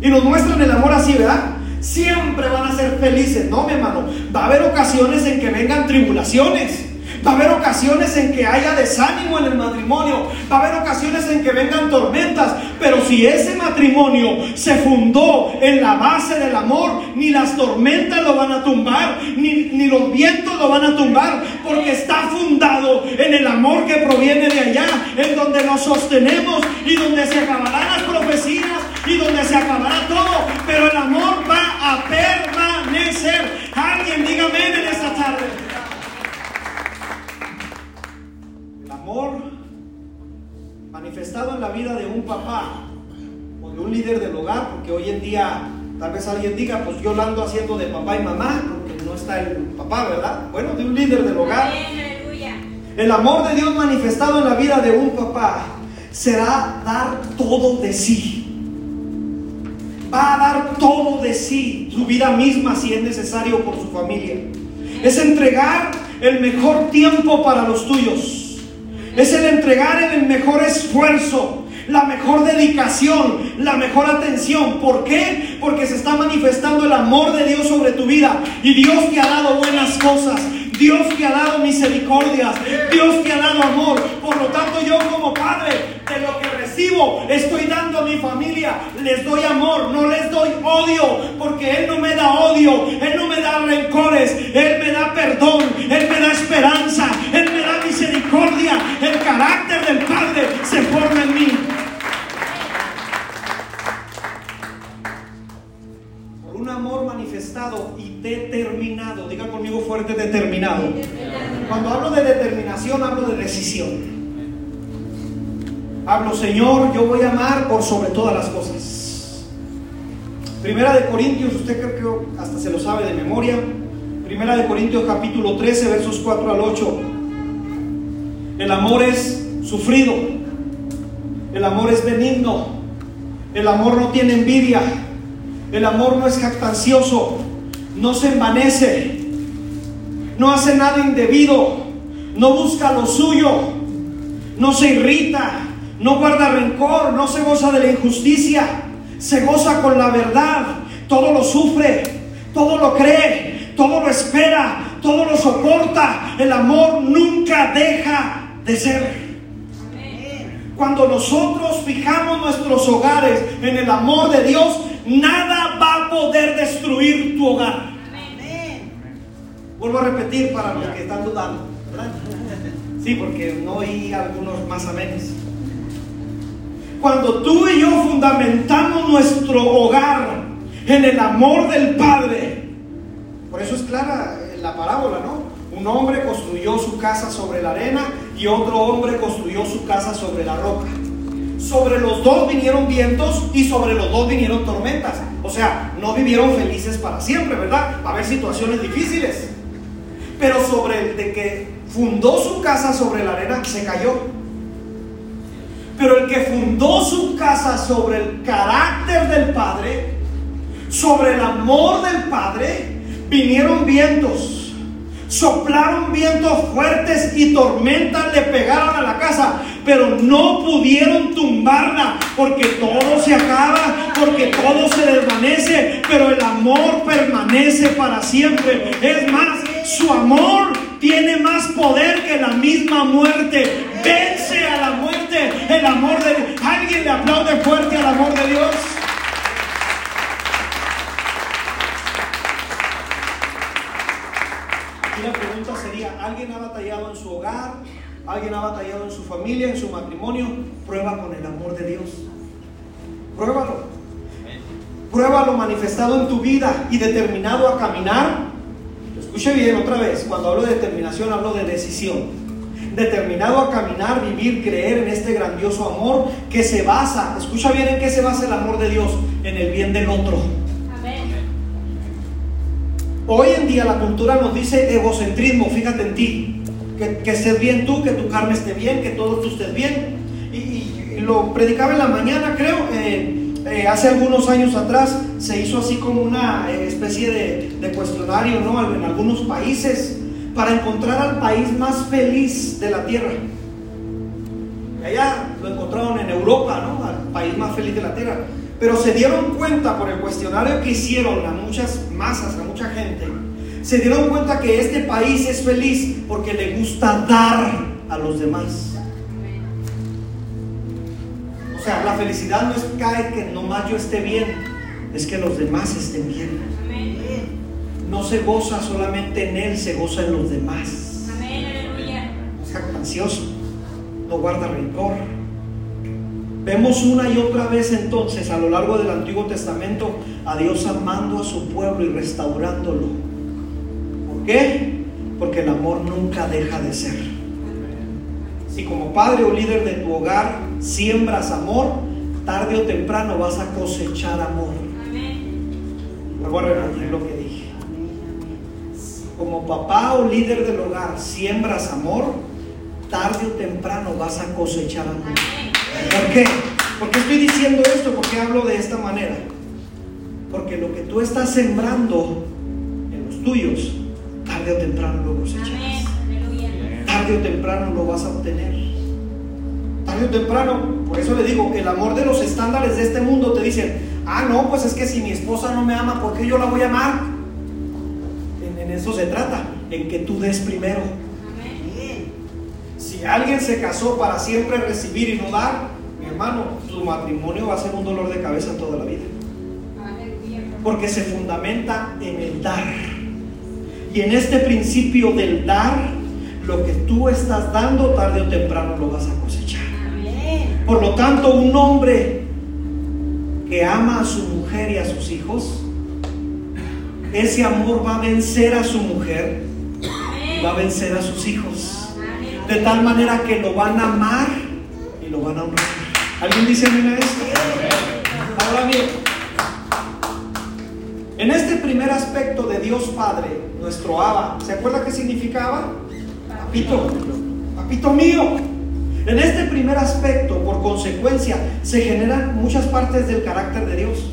Y nos muestran el amor así, ¿verdad? Siempre van a ser felices. No, mi hermano. Va a haber ocasiones en que vengan tribulaciones. Va a haber ocasiones en que haya desánimo en el matrimonio. Va a haber ocasiones en que vengan tormentas. Pero si ese matrimonio se fundó en la base del amor, ni las tormentas lo van a tumbar, ni, ni los vientos lo van a tumbar, porque está fundado en el amor que proviene de allá, en donde nos sostenemos y donde se acabarán las profecías y donde se acabará todo. Pero el amor va a permanecer. Alguien dígame en esta tarde. Amor manifestado en la vida de un papá o de un líder del hogar, porque hoy en día tal vez alguien diga, pues yo lo ando haciendo de papá y mamá, porque no está el papá, ¿verdad? Bueno, de un líder del hogar. El amor de Dios manifestado en la vida de un papá será dar todo de sí. Va a dar todo de sí, su vida misma si es necesario por su familia. Es entregar el mejor tiempo para los tuyos es el entregar en el mejor esfuerzo, la mejor dedicación, la mejor atención. ¿Por qué? Porque se está manifestando el amor de Dios sobre tu vida. Y Dios te ha dado buenas cosas. Dios te ha dado misericordias. Dios te ha dado amor. Por lo tanto, yo como padre, de lo que recibo, estoy dando a mi familia. Les doy amor, no les doy odio. Porque Él no me da odio. Él no me da rencores. Él me da perdón. Hablo de decisión. Hablo, Señor, yo voy a amar por sobre todas las cosas. Primera de Corintios, usted creo que hasta se lo sabe de memoria. Primera de Corintios capítulo 13, versos 4 al 8. El amor es sufrido. El amor es benigno. El amor no tiene envidia. El amor no es jactancioso. No se envanece. No hace nada indebido. No busca lo suyo. No se irrita. No guarda rencor. No se goza de la injusticia. Se goza con la verdad. Todo lo sufre. Todo lo cree. Todo lo espera. Todo lo soporta. El amor nunca deja de ser. Cuando nosotros fijamos nuestros hogares en el amor de Dios, nada va a poder destruir tu hogar. Vuelvo a repetir para los que están dudando. Sí, porque no oí algunos más amenes. Cuando tú y yo fundamentamos nuestro hogar en el amor del Padre, por eso es clara la parábola, ¿no? Un hombre construyó su casa sobre la arena y otro hombre construyó su casa sobre la roca. Sobre los dos vinieron vientos y sobre los dos vinieron tormentas. O sea, no vivieron felices para siempre, ¿verdad? Va a haber situaciones difíciles. Pero sobre el de que fundó su casa sobre la arena, se cayó. Pero el que fundó su casa sobre el carácter del Padre, sobre el amor del Padre, vinieron vientos soplaron vientos fuertes y tormentas le pegaron a la casa, pero no pudieron tumbarla porque todo se acaba, porque todo se desvanece, pero el amor permanece para siempre. Es más, su amor tiene más poder que la misma muerte. Vence a la muerte el amor de Alguien le aplaude fuerte al amor de Dios. la pregunta sería, ¿alguien ha batallado en su hogar? ¿Alguien ha batallado en su familia, en su matrimonio? Prueba con el amor de Dios. Pruébalo. Pruébalo manifestado en tu vida y determinado a caminar. Escuche bien otra vez, cuando hablo de determinación hablo de decisión. Determinado a caminar, vivir, creer en este grandioso amor que se basa, escucha bien en qué se basa el amor de Dios, en el bien del otro. Hoy en día la cultura nos dice egocentrismo, fíjate en ti. Que, estés bien tú, que tu carne esté bien, que todo tú estés bien. Y, lo predicaba en la mañana, creo. Eh, eh, hace algunos años atrás se hizo así como una eh, especie de, de, cuestionario ¿no? en algunos países para encontrar al país más feliz de la tierra. Allá lo encontraron en Europa, ¿no? Al país más feliz de la tierra. Pero se dieron cuenta por el cuestionario que hicieron a muchas masas, a mucha gente, se dieron cuenta que este país es feliz porque le gusta dar a los demás. O sea, la felicidad no es caer que nomás yo esté bien, es que los demás estén bien. No se goza solamente en Él, se goza en los demás. No es jactancioso, no guarda rencor. Vemos una y otra vez entonces a lo largo del Antiguo Testamento a Dios amando a su pueblo y restaurándolo. ¿Por qué? Porque el amor nunca deja de ser. Si como padre o líder de tu hogar siembras amor, tarde o temprano vas a cosechar amor. Vuelvo a repetir lo que dije. Como papá o líder del hogar siembras amor, tarde o temprano vas a cosechar amor. ¿Por qué? ¿Por qué estoy diciendo esto? ¿Por qué hablo de esta manera? Porque lo que tú estás sembrando en los tuyos, tarde o temprano lo cosecharás tarde o temprano lo vas a obtener. Tarde o temprano, por eso le digo, el amor de los estándares de este mundo te dicen, ah, no, pues es que si mi esposa no me ama, ¿por qué yo la voy a amar? En, eso se trata, en que tú des primero. Si alguien se casó para siempre recibir y no dar, mi hermano, su matrimonio va a ser un dolor de cabeza toda la vida. Porque se fundamenta en el dar. Y en este principio del dar, lo que tú estás dando tarde o temprano lo vas a cosechar. Por lo tanto, un hombre que ama a su mujer y a sus hijos, ese amor va a vencer a su mujer y va a vencer a sus hijos. De tal manera que lo van a amar y lo van a honrar. ¿Alguien dice amén a? Ahora bien, en este primer aspecto de Dios Padre, nuestro Abba, ¿se acuerda qué significaba? papito, papito mío. En este primer aspecto, por consecuencia, se generan muchas partes del carácter de Dios.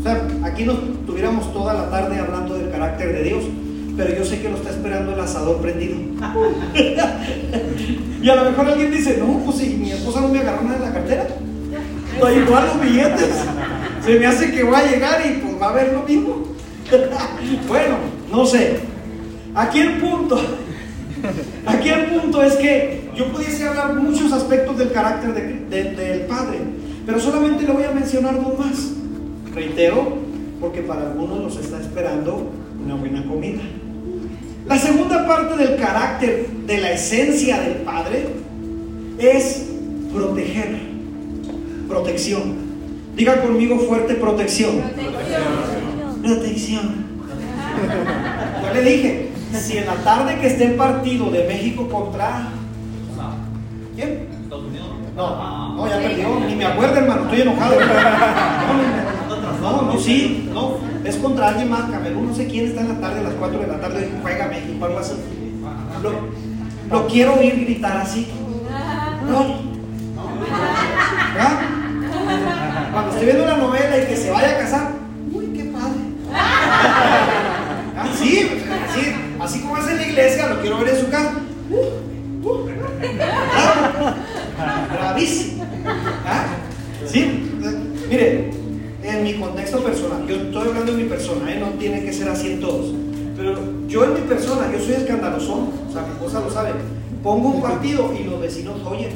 O sea, aquí nos tuviéramos toda la tarde hablando del carácter de Dios, pero yo sé que lo está esperando el asador prendido. y a lo mejor alguien dice, no, pues si mi esposa no me agarró nada en la cartera, da igual los billetes. Se me hace que va a llegar y pues va a haber lo mismo. bueno, no sé. Aquí el punto Aquí el punto es que yo pudiese hablar muchos aspectos del carácter del Padre, pero solamente le voy a mencionar dos más. Reitero, porque para algunos nos está esperando una buena comida. La segunda parte del carácter, de la esencia del Padre, es proteger, protección. Diga conmigo fuerte protección. Protección. protección. Ya le dije, si en la tarde que esté el partido de México contra. ¿Quién? Estados Unidos. No, no, ya perdió. Ni me acuerdo, hermano. Estoy enojado. No, no, sí, no. Es contra alguien más. Camerún, no sé quién está en la tarde, a las 4 de la tarde. Juega México, algo así. Lo, lo quiero oír gritar así. No. Cuando estoy viendo la novela y que se vaya a casar, uy, qué padre. Ah, sí, sí. Así como es en la iglesia, lo quiero ver en su casa. Uh, uh. ¿Ah? ¿Sí? Mire, en mi contexto personal, yo estoy hablando de mi persona, ¿eh? no tiene que ser así en todos. Pero yo en mi persona, yo soy escandaloso, o sea, mi esposa lo sabe. Pongo un partido y los vecinos oyen.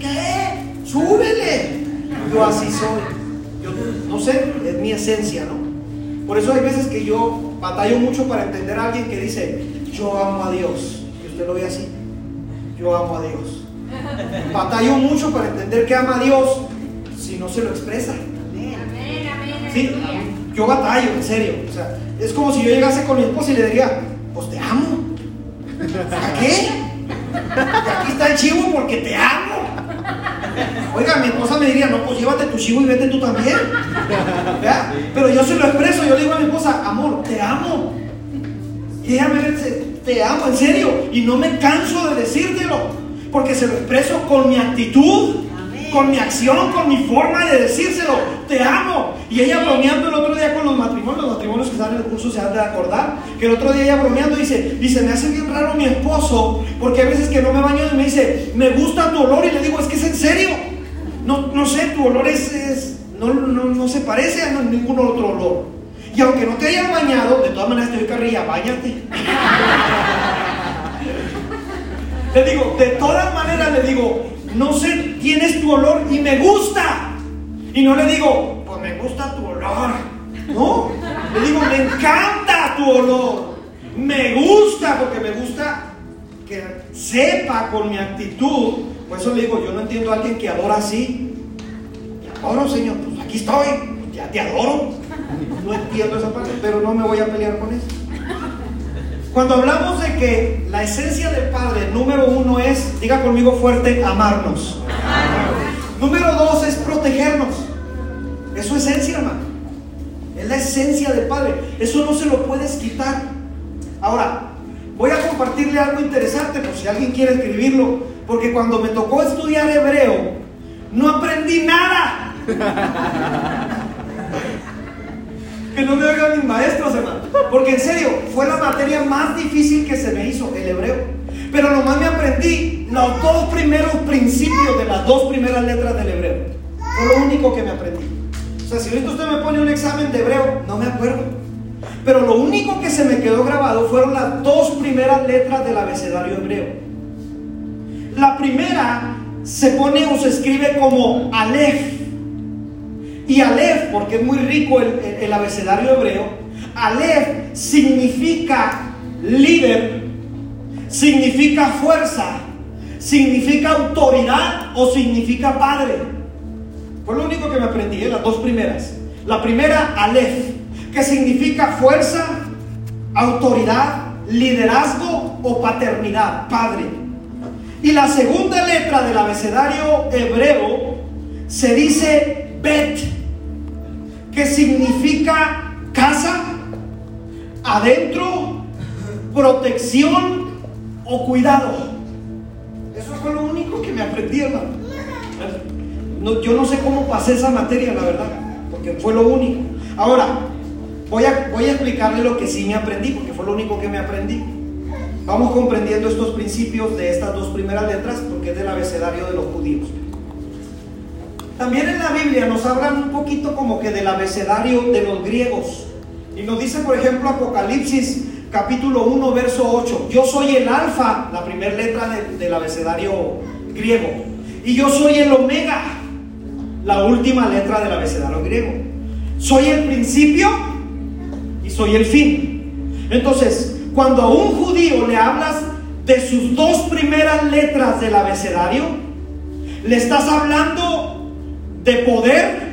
¿Qué? ¡Súbele! Yo así soy. Yo no sé, es mi esencia, ¿no? Por eso hay veces que yo batallo mucho para entender a alguien que dice, yo amo a Dios. Y usted lo ve así, yo amo a Dios. Batallo mucho para entender que ama a Dios si no se lo expresa. Sí, yo batallo, en serio. O sea, es como si yo llegase con mi esposa y le diría, pues te amo. ¿Para qué? Aquí está el chivo porque te amo. Oiga, mi esposa me diría, no, pues llévate tu chivo y vete tú también. Pero yo se lo expreso, yo le digo a mi esposa, amor, te amo. Y ella te amo, en serio. Y no me canso de decírtelo. Porque se lo expreso con mi actitud, con mi acción, con mi forma de decírselo. Te amo. Y ella bromeando el otro día con los matrimonios, los matrimonios que están en el curso se han de acordar, que el otro día ella bromeando dice, dice, me hace bien raro mi esposo, porque a veces que no me baño y me dice, me gusta tu olor y le digo, es que es en serio. No, no sé, tu olor es, no, no, se parece a ningún otro olor. Y aunque no te hayas bañado, de todas maneras te doy carrilla, bañate. le digo, de todas maneras le digo, no sé, tienes tu olor y me gusta. Y no le digo, pues me gusta tu olor. No, le digo, me encanta tu olor. Me gusta porque me gusta que sepa con mi actitud. Por eso le digo, yo no entiendo a alguien que adora así. Te adoro, Señor, pues aquí estoy, ya te adoro. No entiendo esa parte, pero no me voy a pelear con eso. Cuando hablamos de que la esencia del Padre, número uno es, diga conmigo fuerte, amarnos. Número dos es protegernos. Es su esencia, hermano. Es la esencia del Padre. Eso no se lo puedes quitar. Ahora, voy a compartirle algo interesante por si alguien quiere escribirlo. Porque cuando me tocó estudiar hebreo, no aprendí nada. Que no me oigan mis maestros, hermano. Porque en serio, fue la materia más difícil que se me hizo, el hebreo. Pero nomás me aprendí los dos primeros principios de las dos primeras letras del hebreo. Fue lo único que me aprendí. O sea, si ahorita usted me pone un examen de hebreo, no me acuerdo. Pero lo único que se me quedó grabado fueron las dos primeras letras del abecedario hebreo. La primera se pone o se escribe como Aleph y Aleph, porque es muy rico el, abecedario hebreo, Aleph significa líder, significa fuerza, significa autoridad o significa padre. Fue lo único que me aprendí en las dos primeras. La primera, Aleph, que significa fuerza, autoridad, liderazgo o paternidad, padre. Y la segunda letra del abecedario hebreo se dice Bet, que significa casa, adentro, protección o cuidado. Eso fue lo único que me aprendí, hermano. yo no sé cómo pasé esa materia, la verdad, porque fue lo único. Ahora, voy a, voy a explicarle lo que sí me aprendí, porque fue lo único que me aprendí. Vamos comprendiendo estos principios de estas dos primeras letras, porque es del abecedario de los judíos. También en la Biblia nos hablan un poquito como que del abecedario de los griegos. Y nos dice, por ejemplo, Apocalipsis capítulo 1, verso 8. Yo soy el alfa, la primera letra del abecedario griego. Y yo soy el omega, la última letra del abecedario griego. Soy el principio y soy el fin. Entonces, cuando a un judío le hablas de sus dos primeras letras del abecedario, le estás hablando de poder,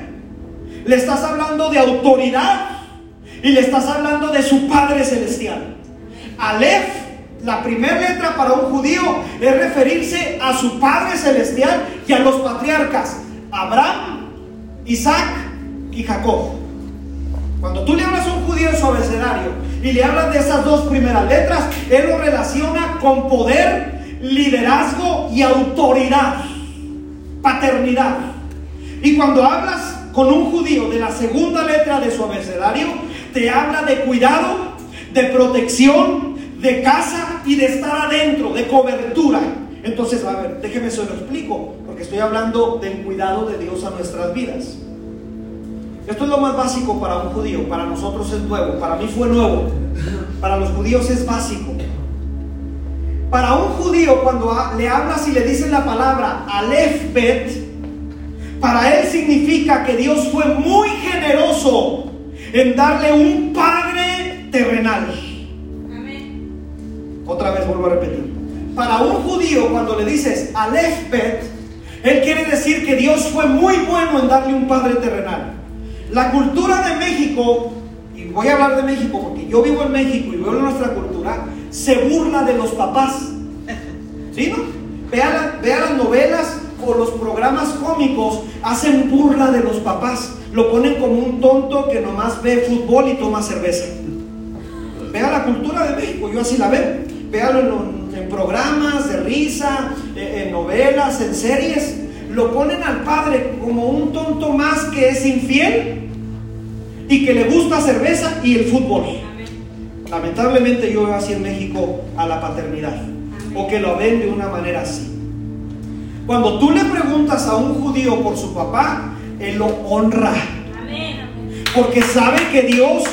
le estás hablando de autoridad y le estás hablando de su Padre Celestial. Aleph, la primera letra para un judío, es referirse a su Padre Celestial y a los patriarcas, Abraham, Isaac y Jacob. Cuando tú le hablas a un judío en su abecedario y le hablas de esas dos primeras letras, él lo relaciona con poder, liderazgo y autoridad, paternidad. Y cuando hablas con un judío de la segunda letra de su abecedario, te habla de cuidado, de protección, de casa y de estar adentro, de cobertura. Entonces, a ver, déjeme se lo explico, porque estoy hablando del cuidado de Dios a nuestras vidas. Esto es lo más básico para un judío, para nosotros es nuevo, para mí fue nuevo, para los judíos es básico. Para un judío, cuando le hablas y le dices la palabra Alefbet, para él significa que Dios fue muy generoso en darle un padre terrenal. Otra vez vuelvo a repetir. Para un judío, cuando le dices Alefbet, él quiere decir que Dios fue muy bueno en darle un padre terrenal. La cultura de México, y voy a hablar de México porque yo vivo en México y veo nuestra cultura, se burla de los papás. ¿Sí, no? Vea, vea las novelas los programas cómicos hacen burla de los papás. Lo ponen como un tonto que nomás ve fútbol y toma cerveza. Vea la cultura de México, yo así la veo. Véalo en, en programas de risa, eh, en novelas, en series, lo ponen al padre como un tonto más que es infiel y que le gusta cerveza y el fútbol. Lamentablemente yo veo así en México a la paternidad, o que lo ven de una manera así. Cuando tú le preguntas a un judío por su papá, él lo honra. Porque sabe que Dios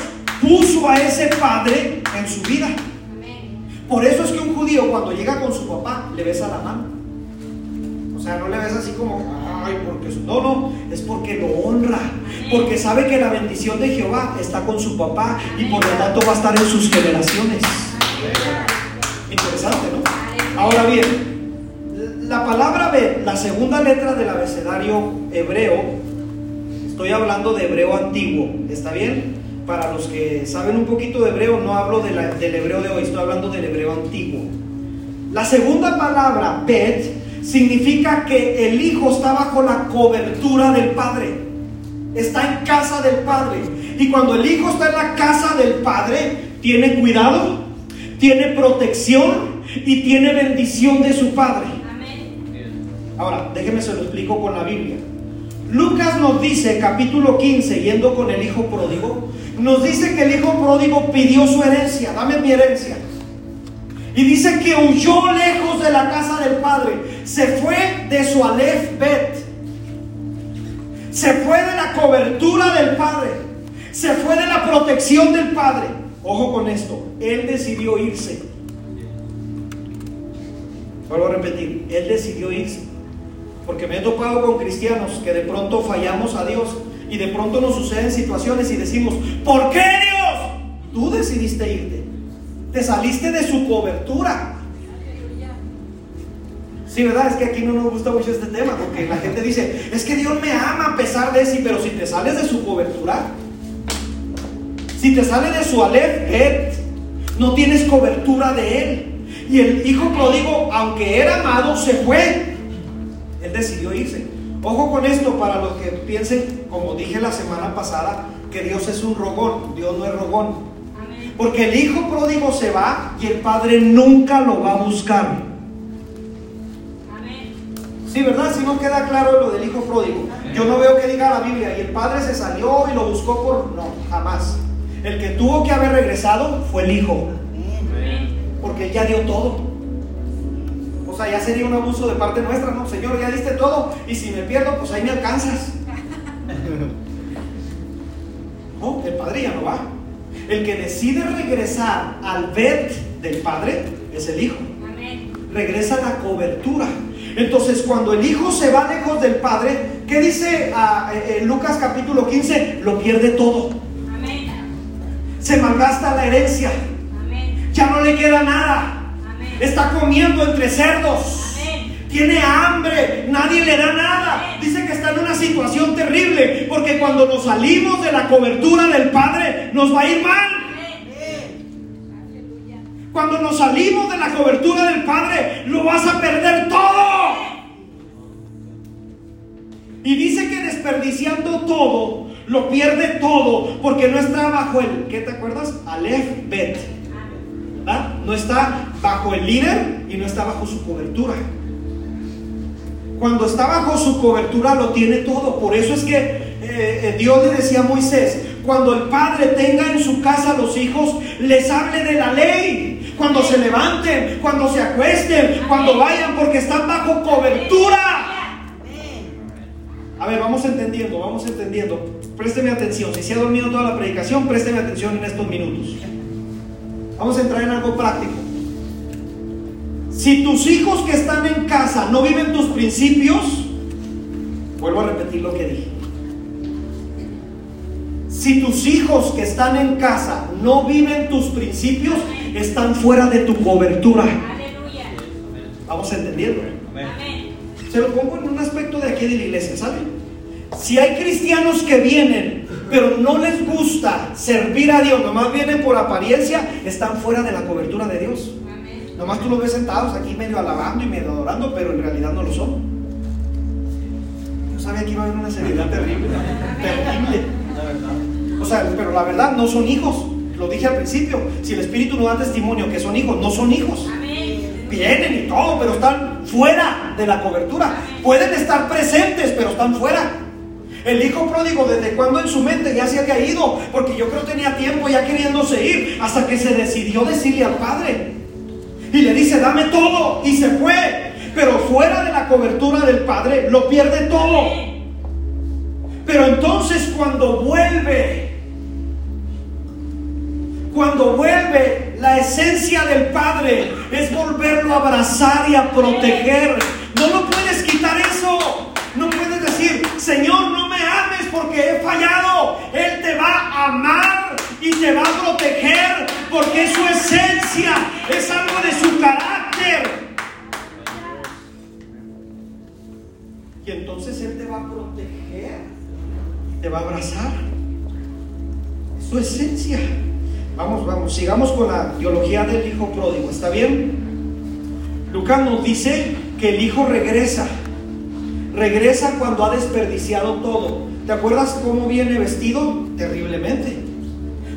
puso a ese padre en su vida. Por eso es que un judío cuando llega con su papá le besa la mano. O sea, no le ves así como, ay, porque no, no, es porque lo honra, porque sabe que la bendición de Jehová está con su papá y por lo tanto va a estar en sus generaciones. Interesante, ¿no? Ahora bien, la palabra la segunda letra del abecedario hebreo, estoy hablando de hebreo antiguo, ¿está bien? Para los que saben un poquito de hebreo, no hablo del hebreo de hoy, estoy hablando del hebreo antiguo. La segunda palabra, bet, significa que el hijo está bajo la cobertura del padre. Está en casa del padre. Y cuando el hijo está en la casa del padre, tiene cuidado, tiene protección y tiene bendición de su padre. Ahora, déjeme se lo explico con la Biblia. Lucas nos dice, capítulo 15, yendo con el hijo pródigo, nos dice que el hijo pródigo pidió su herencia, dame mi herencia. Y dice que huyó lejos de la casa del padre. Se fue de su Aleph Bet. Se fue de la cobertura del padre. Se fue de la protección del padre. Ojo con esto. Él decidió irse. Vuelvo a repetir. Él decidió irse. Porque me he topado con cristianos que de pronto fallamos a Dios y de pronto nos suceden situaciones y decimos, ¿por qué Dios? Tú decidiste irte. Te saliste de su cobertura. Sí, ¿verdad? Es que aquí no nos gusta mucho este tema, porque la gente dice, es que Dios me ama a pesar de eso, pero si te sales de su cobertura, si te sales de su Aleph, no tienes cobertura de él. Y el hijo pródigo, aunque era amado, se fue. Él decidió irse. Ojo con esto para los que piensen, como dije la semana pasada, que Dios es un rogón. Dios no es rogón. Porque el hijo pródigo se va y el padre nunca lo va a buscar. Sí, ¿verdad? Si no queda claro lo del hijo pródigo. Yo no veo que diga la Biblia y el padre se salió y lo buscó por... No, jamás. El que tuvo que haber regresado fue el hijo. Porque él ya dio todo. O sea, ya sería un abuso de parte nuestra, ¿no? Señor, ya diste todo y si me pierdo, pues ahí me alcanzas. No, el padre ya no va. El que decide regresar al bet del Padre es el Hijo. Regresa a la cobertura. Entonces, cuando el Hijo se va lejos del Padre, ¿qué dice ah, eh, en Lucas capítulo 15? Lo pierde todo. Se malgasta la herencia. Ya no le queda nada. Está comiendo entre cerdos tiene hambre, nadie le da nada. Dice que está en una situación terrible, porque cuando nos salimos de la cobertura del Padre, nos va a ir mal. Cuando nos salimos de la cobertura del Padre, lo vas a perder todo. Y dice que desperdiciando todo, lo pierde todo, porque no está bajo el, ¿qué te acuerdas? Aleph Bet. No está bajo el líder y no está bajo su cobertura. Cuando está bajo su cobertura lo tiene todo. Por eso es que eh, eh, Dios le decía a Moisés, cuando el padre tenga en su casa a los hijos, les hable de la ley. Cuando se levanten, cuando se acuesten, cuando vayan, porque están bajo cobertura. A ver, vamos entendiendo, vamos entendiendo. Présteme atención. Si se ha dormido toda la predicación, présteme atención en estos minutos. Vamos a entrar en algo práctico. Si tus hijos que están en casa no viven tus principios, vuelvo a repetir lo que dije. Si tus hijos que están en casa no viven tus principios, están fuera de tu cobertura. Vamos entendiendo. Se lo pongo en un aspecto de aquí de la iglesia, ¿saben? Si hay cristianos que vienen, pero no les gusta servir a Dios, nomás vienen por apariencia, están fuera de la cobertura de Dios. Nomás tú los ves sentados aquí medio alabando y medio adorando, pero en realidad no lo son. Yo sabía que iba a haber una seriedad terrible, terrible. O sea, pero la verdad no son hijos. Lo dije al principio. Si el Espíritu no da testimonio que son hijos, no son hijos. Vienen y todo, pero están fuera de la cobertura. Pueden estar presentes, pero están fuera. El hijo pródigo, ¿desde cuando en su mente ya se había ido? Porque yo creo que tenía tiempo ya queriéndose ir, hasta que se decidió decirle al padre. Y le dice, dame todo. Y se fue. Pero fuera de la cobertura del padre, lo pierde todo. Pero entonces cuando vuelve, cuando vuelve, la esencia del Padre es volverlo a abrazar y a proteger. No lo puedes quitar eso. Señor, no me ames porque he fallado. Él te va a amar y te va a proteger porque es su esencia, es algo de su carácter. Y entonces Él te va a proteger, te va a abrazar. Es su esencia. Vamos, vamos, sigamos con la teología del hijo pródigo, ¿está bien? Lucas nos dice que el hijo regresa Regresa cuando ha desperdiciado todo. ¿Te acuerdas cómo viene vestido? Terriblemente.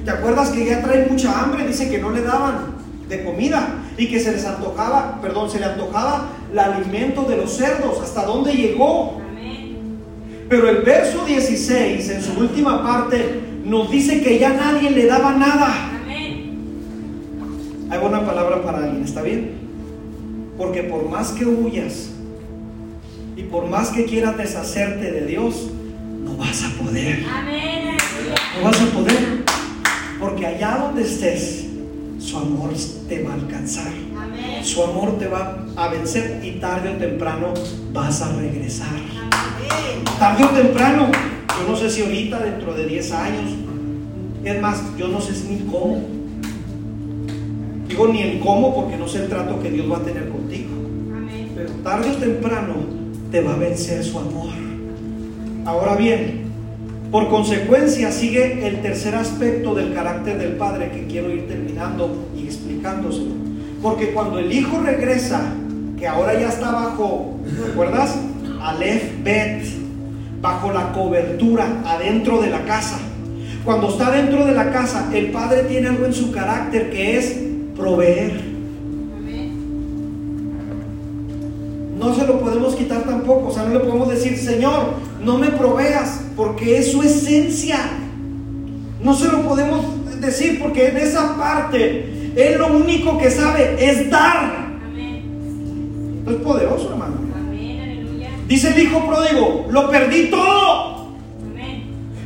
¿Te acuerdas que ya trae mucha hambre? Dice que no le daban de comida y que se les antojaba, perdón, se le antojaba el alimento de los cerdos. ¿Hasta dónde llegó? Pero el verso 16, en su última parte, nos dice que ya nadie le daba nada. Hay una palabra para alguien, ¿está bien? Porque por más que huyas, por más que quieras deshacerte de Dios, no vas a poder. No vas a poder. Porque allá donde estés, su amor te va a alcanzar. Su amor te va a vencer y tarde o temprano vas a regresar. Tarde o temprano, yo no sé si ahorita, dentro de 10 años, es más, yo no sé ni cómo. Digo ni el cómo porque no sé el trato que Dios va a tener contigo. Pero tarde o temprano te va a vencer su amor. Ahora bien, por consecuencia sigue el tercer aspecto del carácter del Padre que quiero ir terminando y explicándoselo. Porque cuando el Hijo regresa, que ahora ya está bajo, ¿recuerdas? Aleph Bet, bajo la cobertura, adentro de la casa. Cuando está dentro de la casa, el Padre tiene algo en su carácter que es proveer. No se lo podemos quitar tampoco. O sea, no le podemos decir, Señor, no me proveas, porque es su esencia. No se lo podemos decir porque en esa parte Él lo único que sabe es dar. Es poderoso, hermano. Dice el hijo pródigo, lo perdí todo.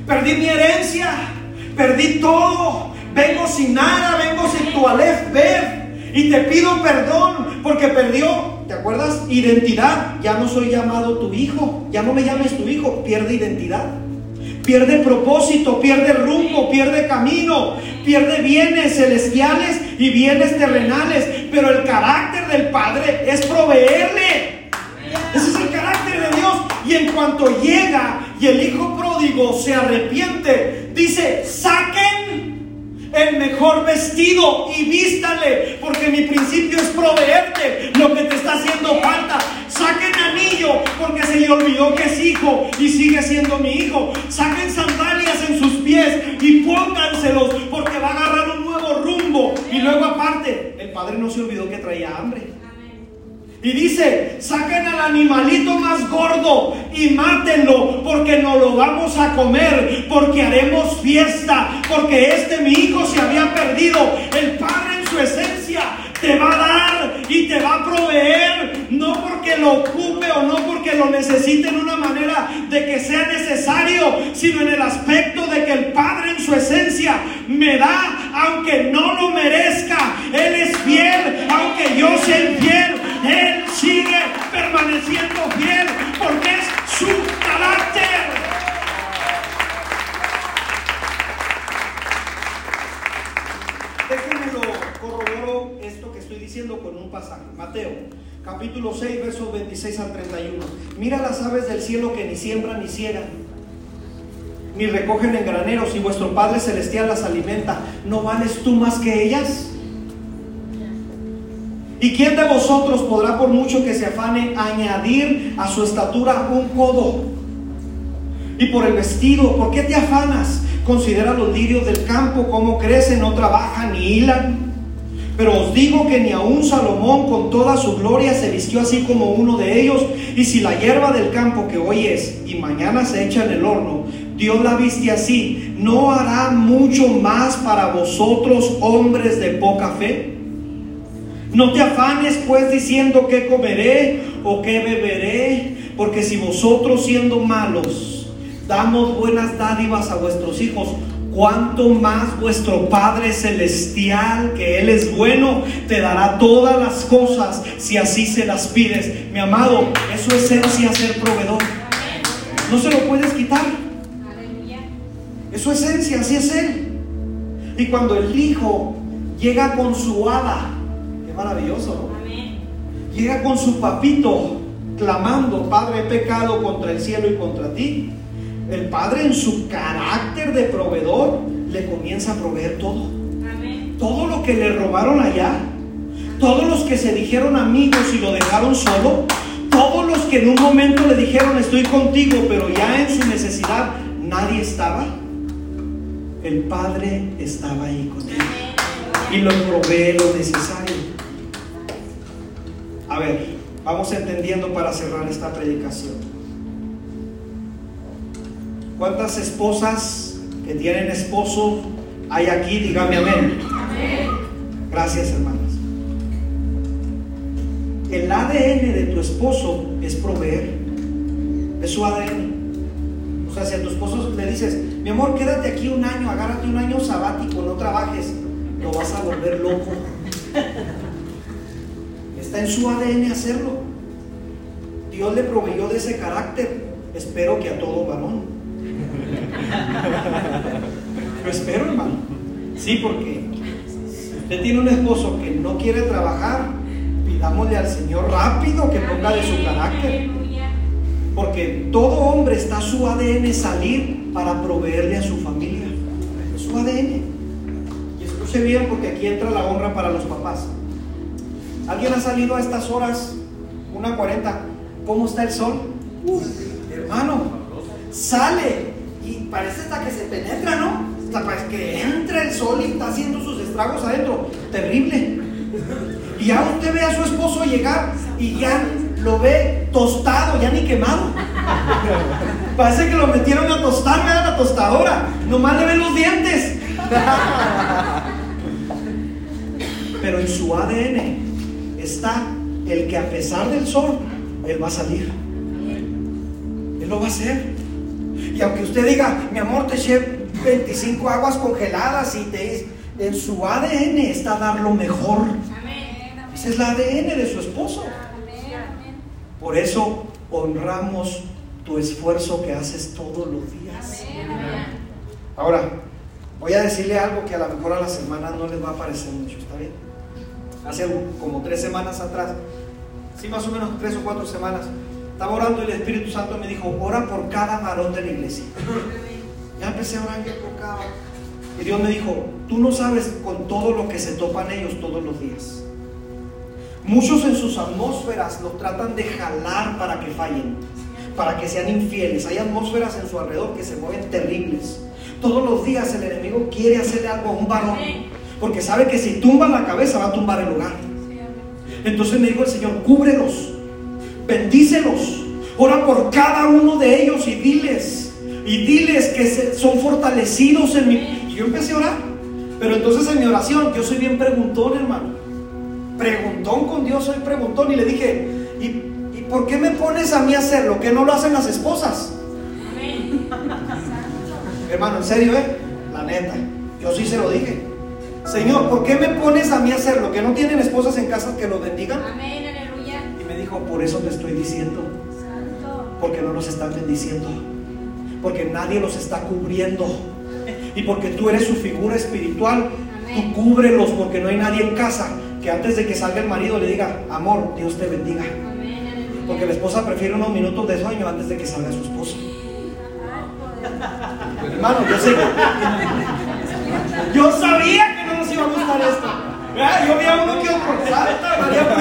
Perdí mi herencia, perdí todo. Vengo sin nada, vengo sin tu alef, ver. Y te pido perdón porque perdió ¿Te acuerdas? Identidad. Ya no soy llamado tu hijo. Ya no me llames tu hijo. Pierde identidad. Pierde propósito, pierde rumbo, pierde camino, pierde bienes celestiales y bienes terrenales. Pero el carácter del Padre es proveerle. Ese es el carácter de Dios. Y en cuanto llega y el hijo pródigo se arrepiente, dice, saquen el mejor vestido y vístale, porque mi principio es proveerte lo que te está haciendo falta. Saquen anillo, porque se le olvidó que es hijo y sigue siendo mi hijo. Saquen sandalias en sus pies y pónganselos, porque va a agarrar un nuevo rumbo. Y luego aparte, el padre no se olvidó que traía hambre. Y dice, saquen al animalito más gordo y mátenlo porque no lo vamos a comer, porque haremos fiesta, porque este mi hijo se había perdido. El Padre en su esencia te va a dar y te va a proveer, no porque lo ocupe o no porque lo necesite en una manera de que sea necesario, sino en el aspecto de que el Padre en su esencia me da, aunque no lo merezca. Él es fiel, aunque yo sea infiel. Él sigue permaneciendo fiel porque es su carácter. Déjenmelo corroboro esto que estoy diciendo con un pasaje. Mateo, capítulo 6, versos 26 al 31. Mira las aves del cielo que ni siembran ni ciegan, ni recogen en graneros, y vuestro Padre Celestial las alimenta. ¿No vales tú más que ellas? ¿Y quién de vosotros podrá, por mucho que se afane, añadir a su estatura un codo? Y por el vestido, ¿por qué te afanas? Considera los lirios del campo, cómo crecen, no trabajan ni hilan. Pero os digo que ni aun Salomón con toda su gloria se vistió así como uno de ellos. Y si la hierba del campo que hoy es y mañana se echa en el horno, Dios la viste así, ¿no hará mucho más para vosotros hombres de poca fe? No te afanes pues diciendo qué comeré o qué beberé, porque si vosotros siendo malos damos buenas dádivas a vuestros hijos, cuánto más vuestro Padre Celestial, que Él es bueno, te dará todas las cosas si así se las pides. Mi amado, es su esencia ser proveedor. No se lo puedes quitar. Es su esencia, así es Él. Y cuando el Hijo llega con su hada, maravilloso, Llega con su papito clamando, Padre, he pecado contra el cielo y contra ti el Padre en su carácter de proveedor le comienza a proveer todo. Todo lo que le robaron allá, todos los que se dijeron amigos y lo dejaron solo, todos los que en un momento le dijeron estoy contigo, pero ya en su necesidad nadie estaba, el Padre estaba ahí con él. Y lo provee lo necesario. A ver, vamos entendiendo para cerrar esta predicación. ¿Cuántas esposas que tienen esposo hay aquí? Dígame amén. Gracias, hermanas. El ADN de tu esposo es proveer. Es su ADN. O sea, si a tu esposo le dices, mi amor, quédate aquí un año, agárrate un año sabático, no trabajes, lo vas a volver loco. Está en su ADN hacerlo. Dios le proveyó de ese carácter. Espero que a todo varón. Lo espero, hermano. Sí, porque usted tiene un esposo que no quiere trabajar, pidámosle al Señor rápido que ponga de su carácter. Porque todo hombre está su ADN salir para proveerle a su familia. Es su ADN. Y escuche bien porque aquí entra la honra para los papás. ¿Alguien ha salido a estas horas? Una 40. ¿Cómo está el sol? hermano, sale y parece hasta que se penetra, ¿no? Hasta parece que entra el sol y está haciendo sus estragos adentro. Terrible. Y ya usted ve a su esposo llegar y ya lo ve tostado, ya ni quemado. Parece que lo metieron a tostar, a la tostadora. Nomás le ven los dientes. Pero en su ADN está el que a pesar del sol, él va a salir. Él lo va a hacer. Y aunque usted diga, mi amor, te eché 25 aguas congeladas y te en su ADN está dar lo mejor. Ese es el ADN de su esposo. Por eso honramos tu esfuerzo que haces todos los días. Ahora, voy a decirle algo que a lo mejor a las semanas no les va a parecer mucho, ¿está bien? Hace como tres semanas atrás, sí, más o menos tres o cuatro semanas, estaba orando y el Espíritu Santo me dijo, ora por cada varón de la iglesia. Ya empecé a orar por cada Y Dios me dijo, tú no sabes con todo lo que se topan ellos todos los días. Muchos en sus atmósferas los tratan de jalar para que fallen, para que sean infieles. Hay atmósferas en su alrededor que se mueven terribles. Todos los días el enemigo quiere hacerle algo a un varón, porque sabe que si tumba la cabeza va a tumbar el lugar. Entonces me dijo el Señor, cúbrelos bendícelos, ora por cada uno de ellos y diles, y diles que son fortalecidos en mi... Y yo empecé a orar, pero entonces en mi oración, yo soy bien preguntón, hermano. Preguntón con Dios, soy preguntón. Y le dije, ¿y, ¿y por qué me pones a mí a hacer lo que no lo hacen las esposas? hermano, en serio, ¿eh? La neta, yo sí se lo dije. Señor, ¿por qué me pones a mí a hacer lo que no tienen esposas en casa que lo bendigan? Amén por eso te estoy diciendo. Porque no los están bendiciendo. Porque nadie los está cubriendo. Y porque tú eres su figura espiritual, tú cúbrelos porque no hay nadie en casa que antes de que salga el marido le diga, amor, Dios te bendiga. Porque la esposa prefiere unos minutos de sueño antes de que salga su esposo. Hermano, yo sé. Yo sabía iba a gustar esto. Yo vi a uno que otro, María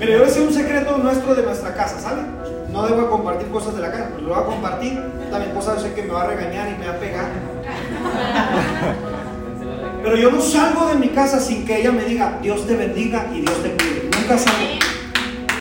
Mire, yo decir un secreto nuestro de nuestra casa, ¿sale? No debo compartir cosas de la casa, pero lo voy a compartir. Esta mi esposa sé que me va a regañar y me va a pegar. Pero yo no salgo de mi casa sin que ella me diga, Dios te bendiga y Dios te cuide. Nunca salgo.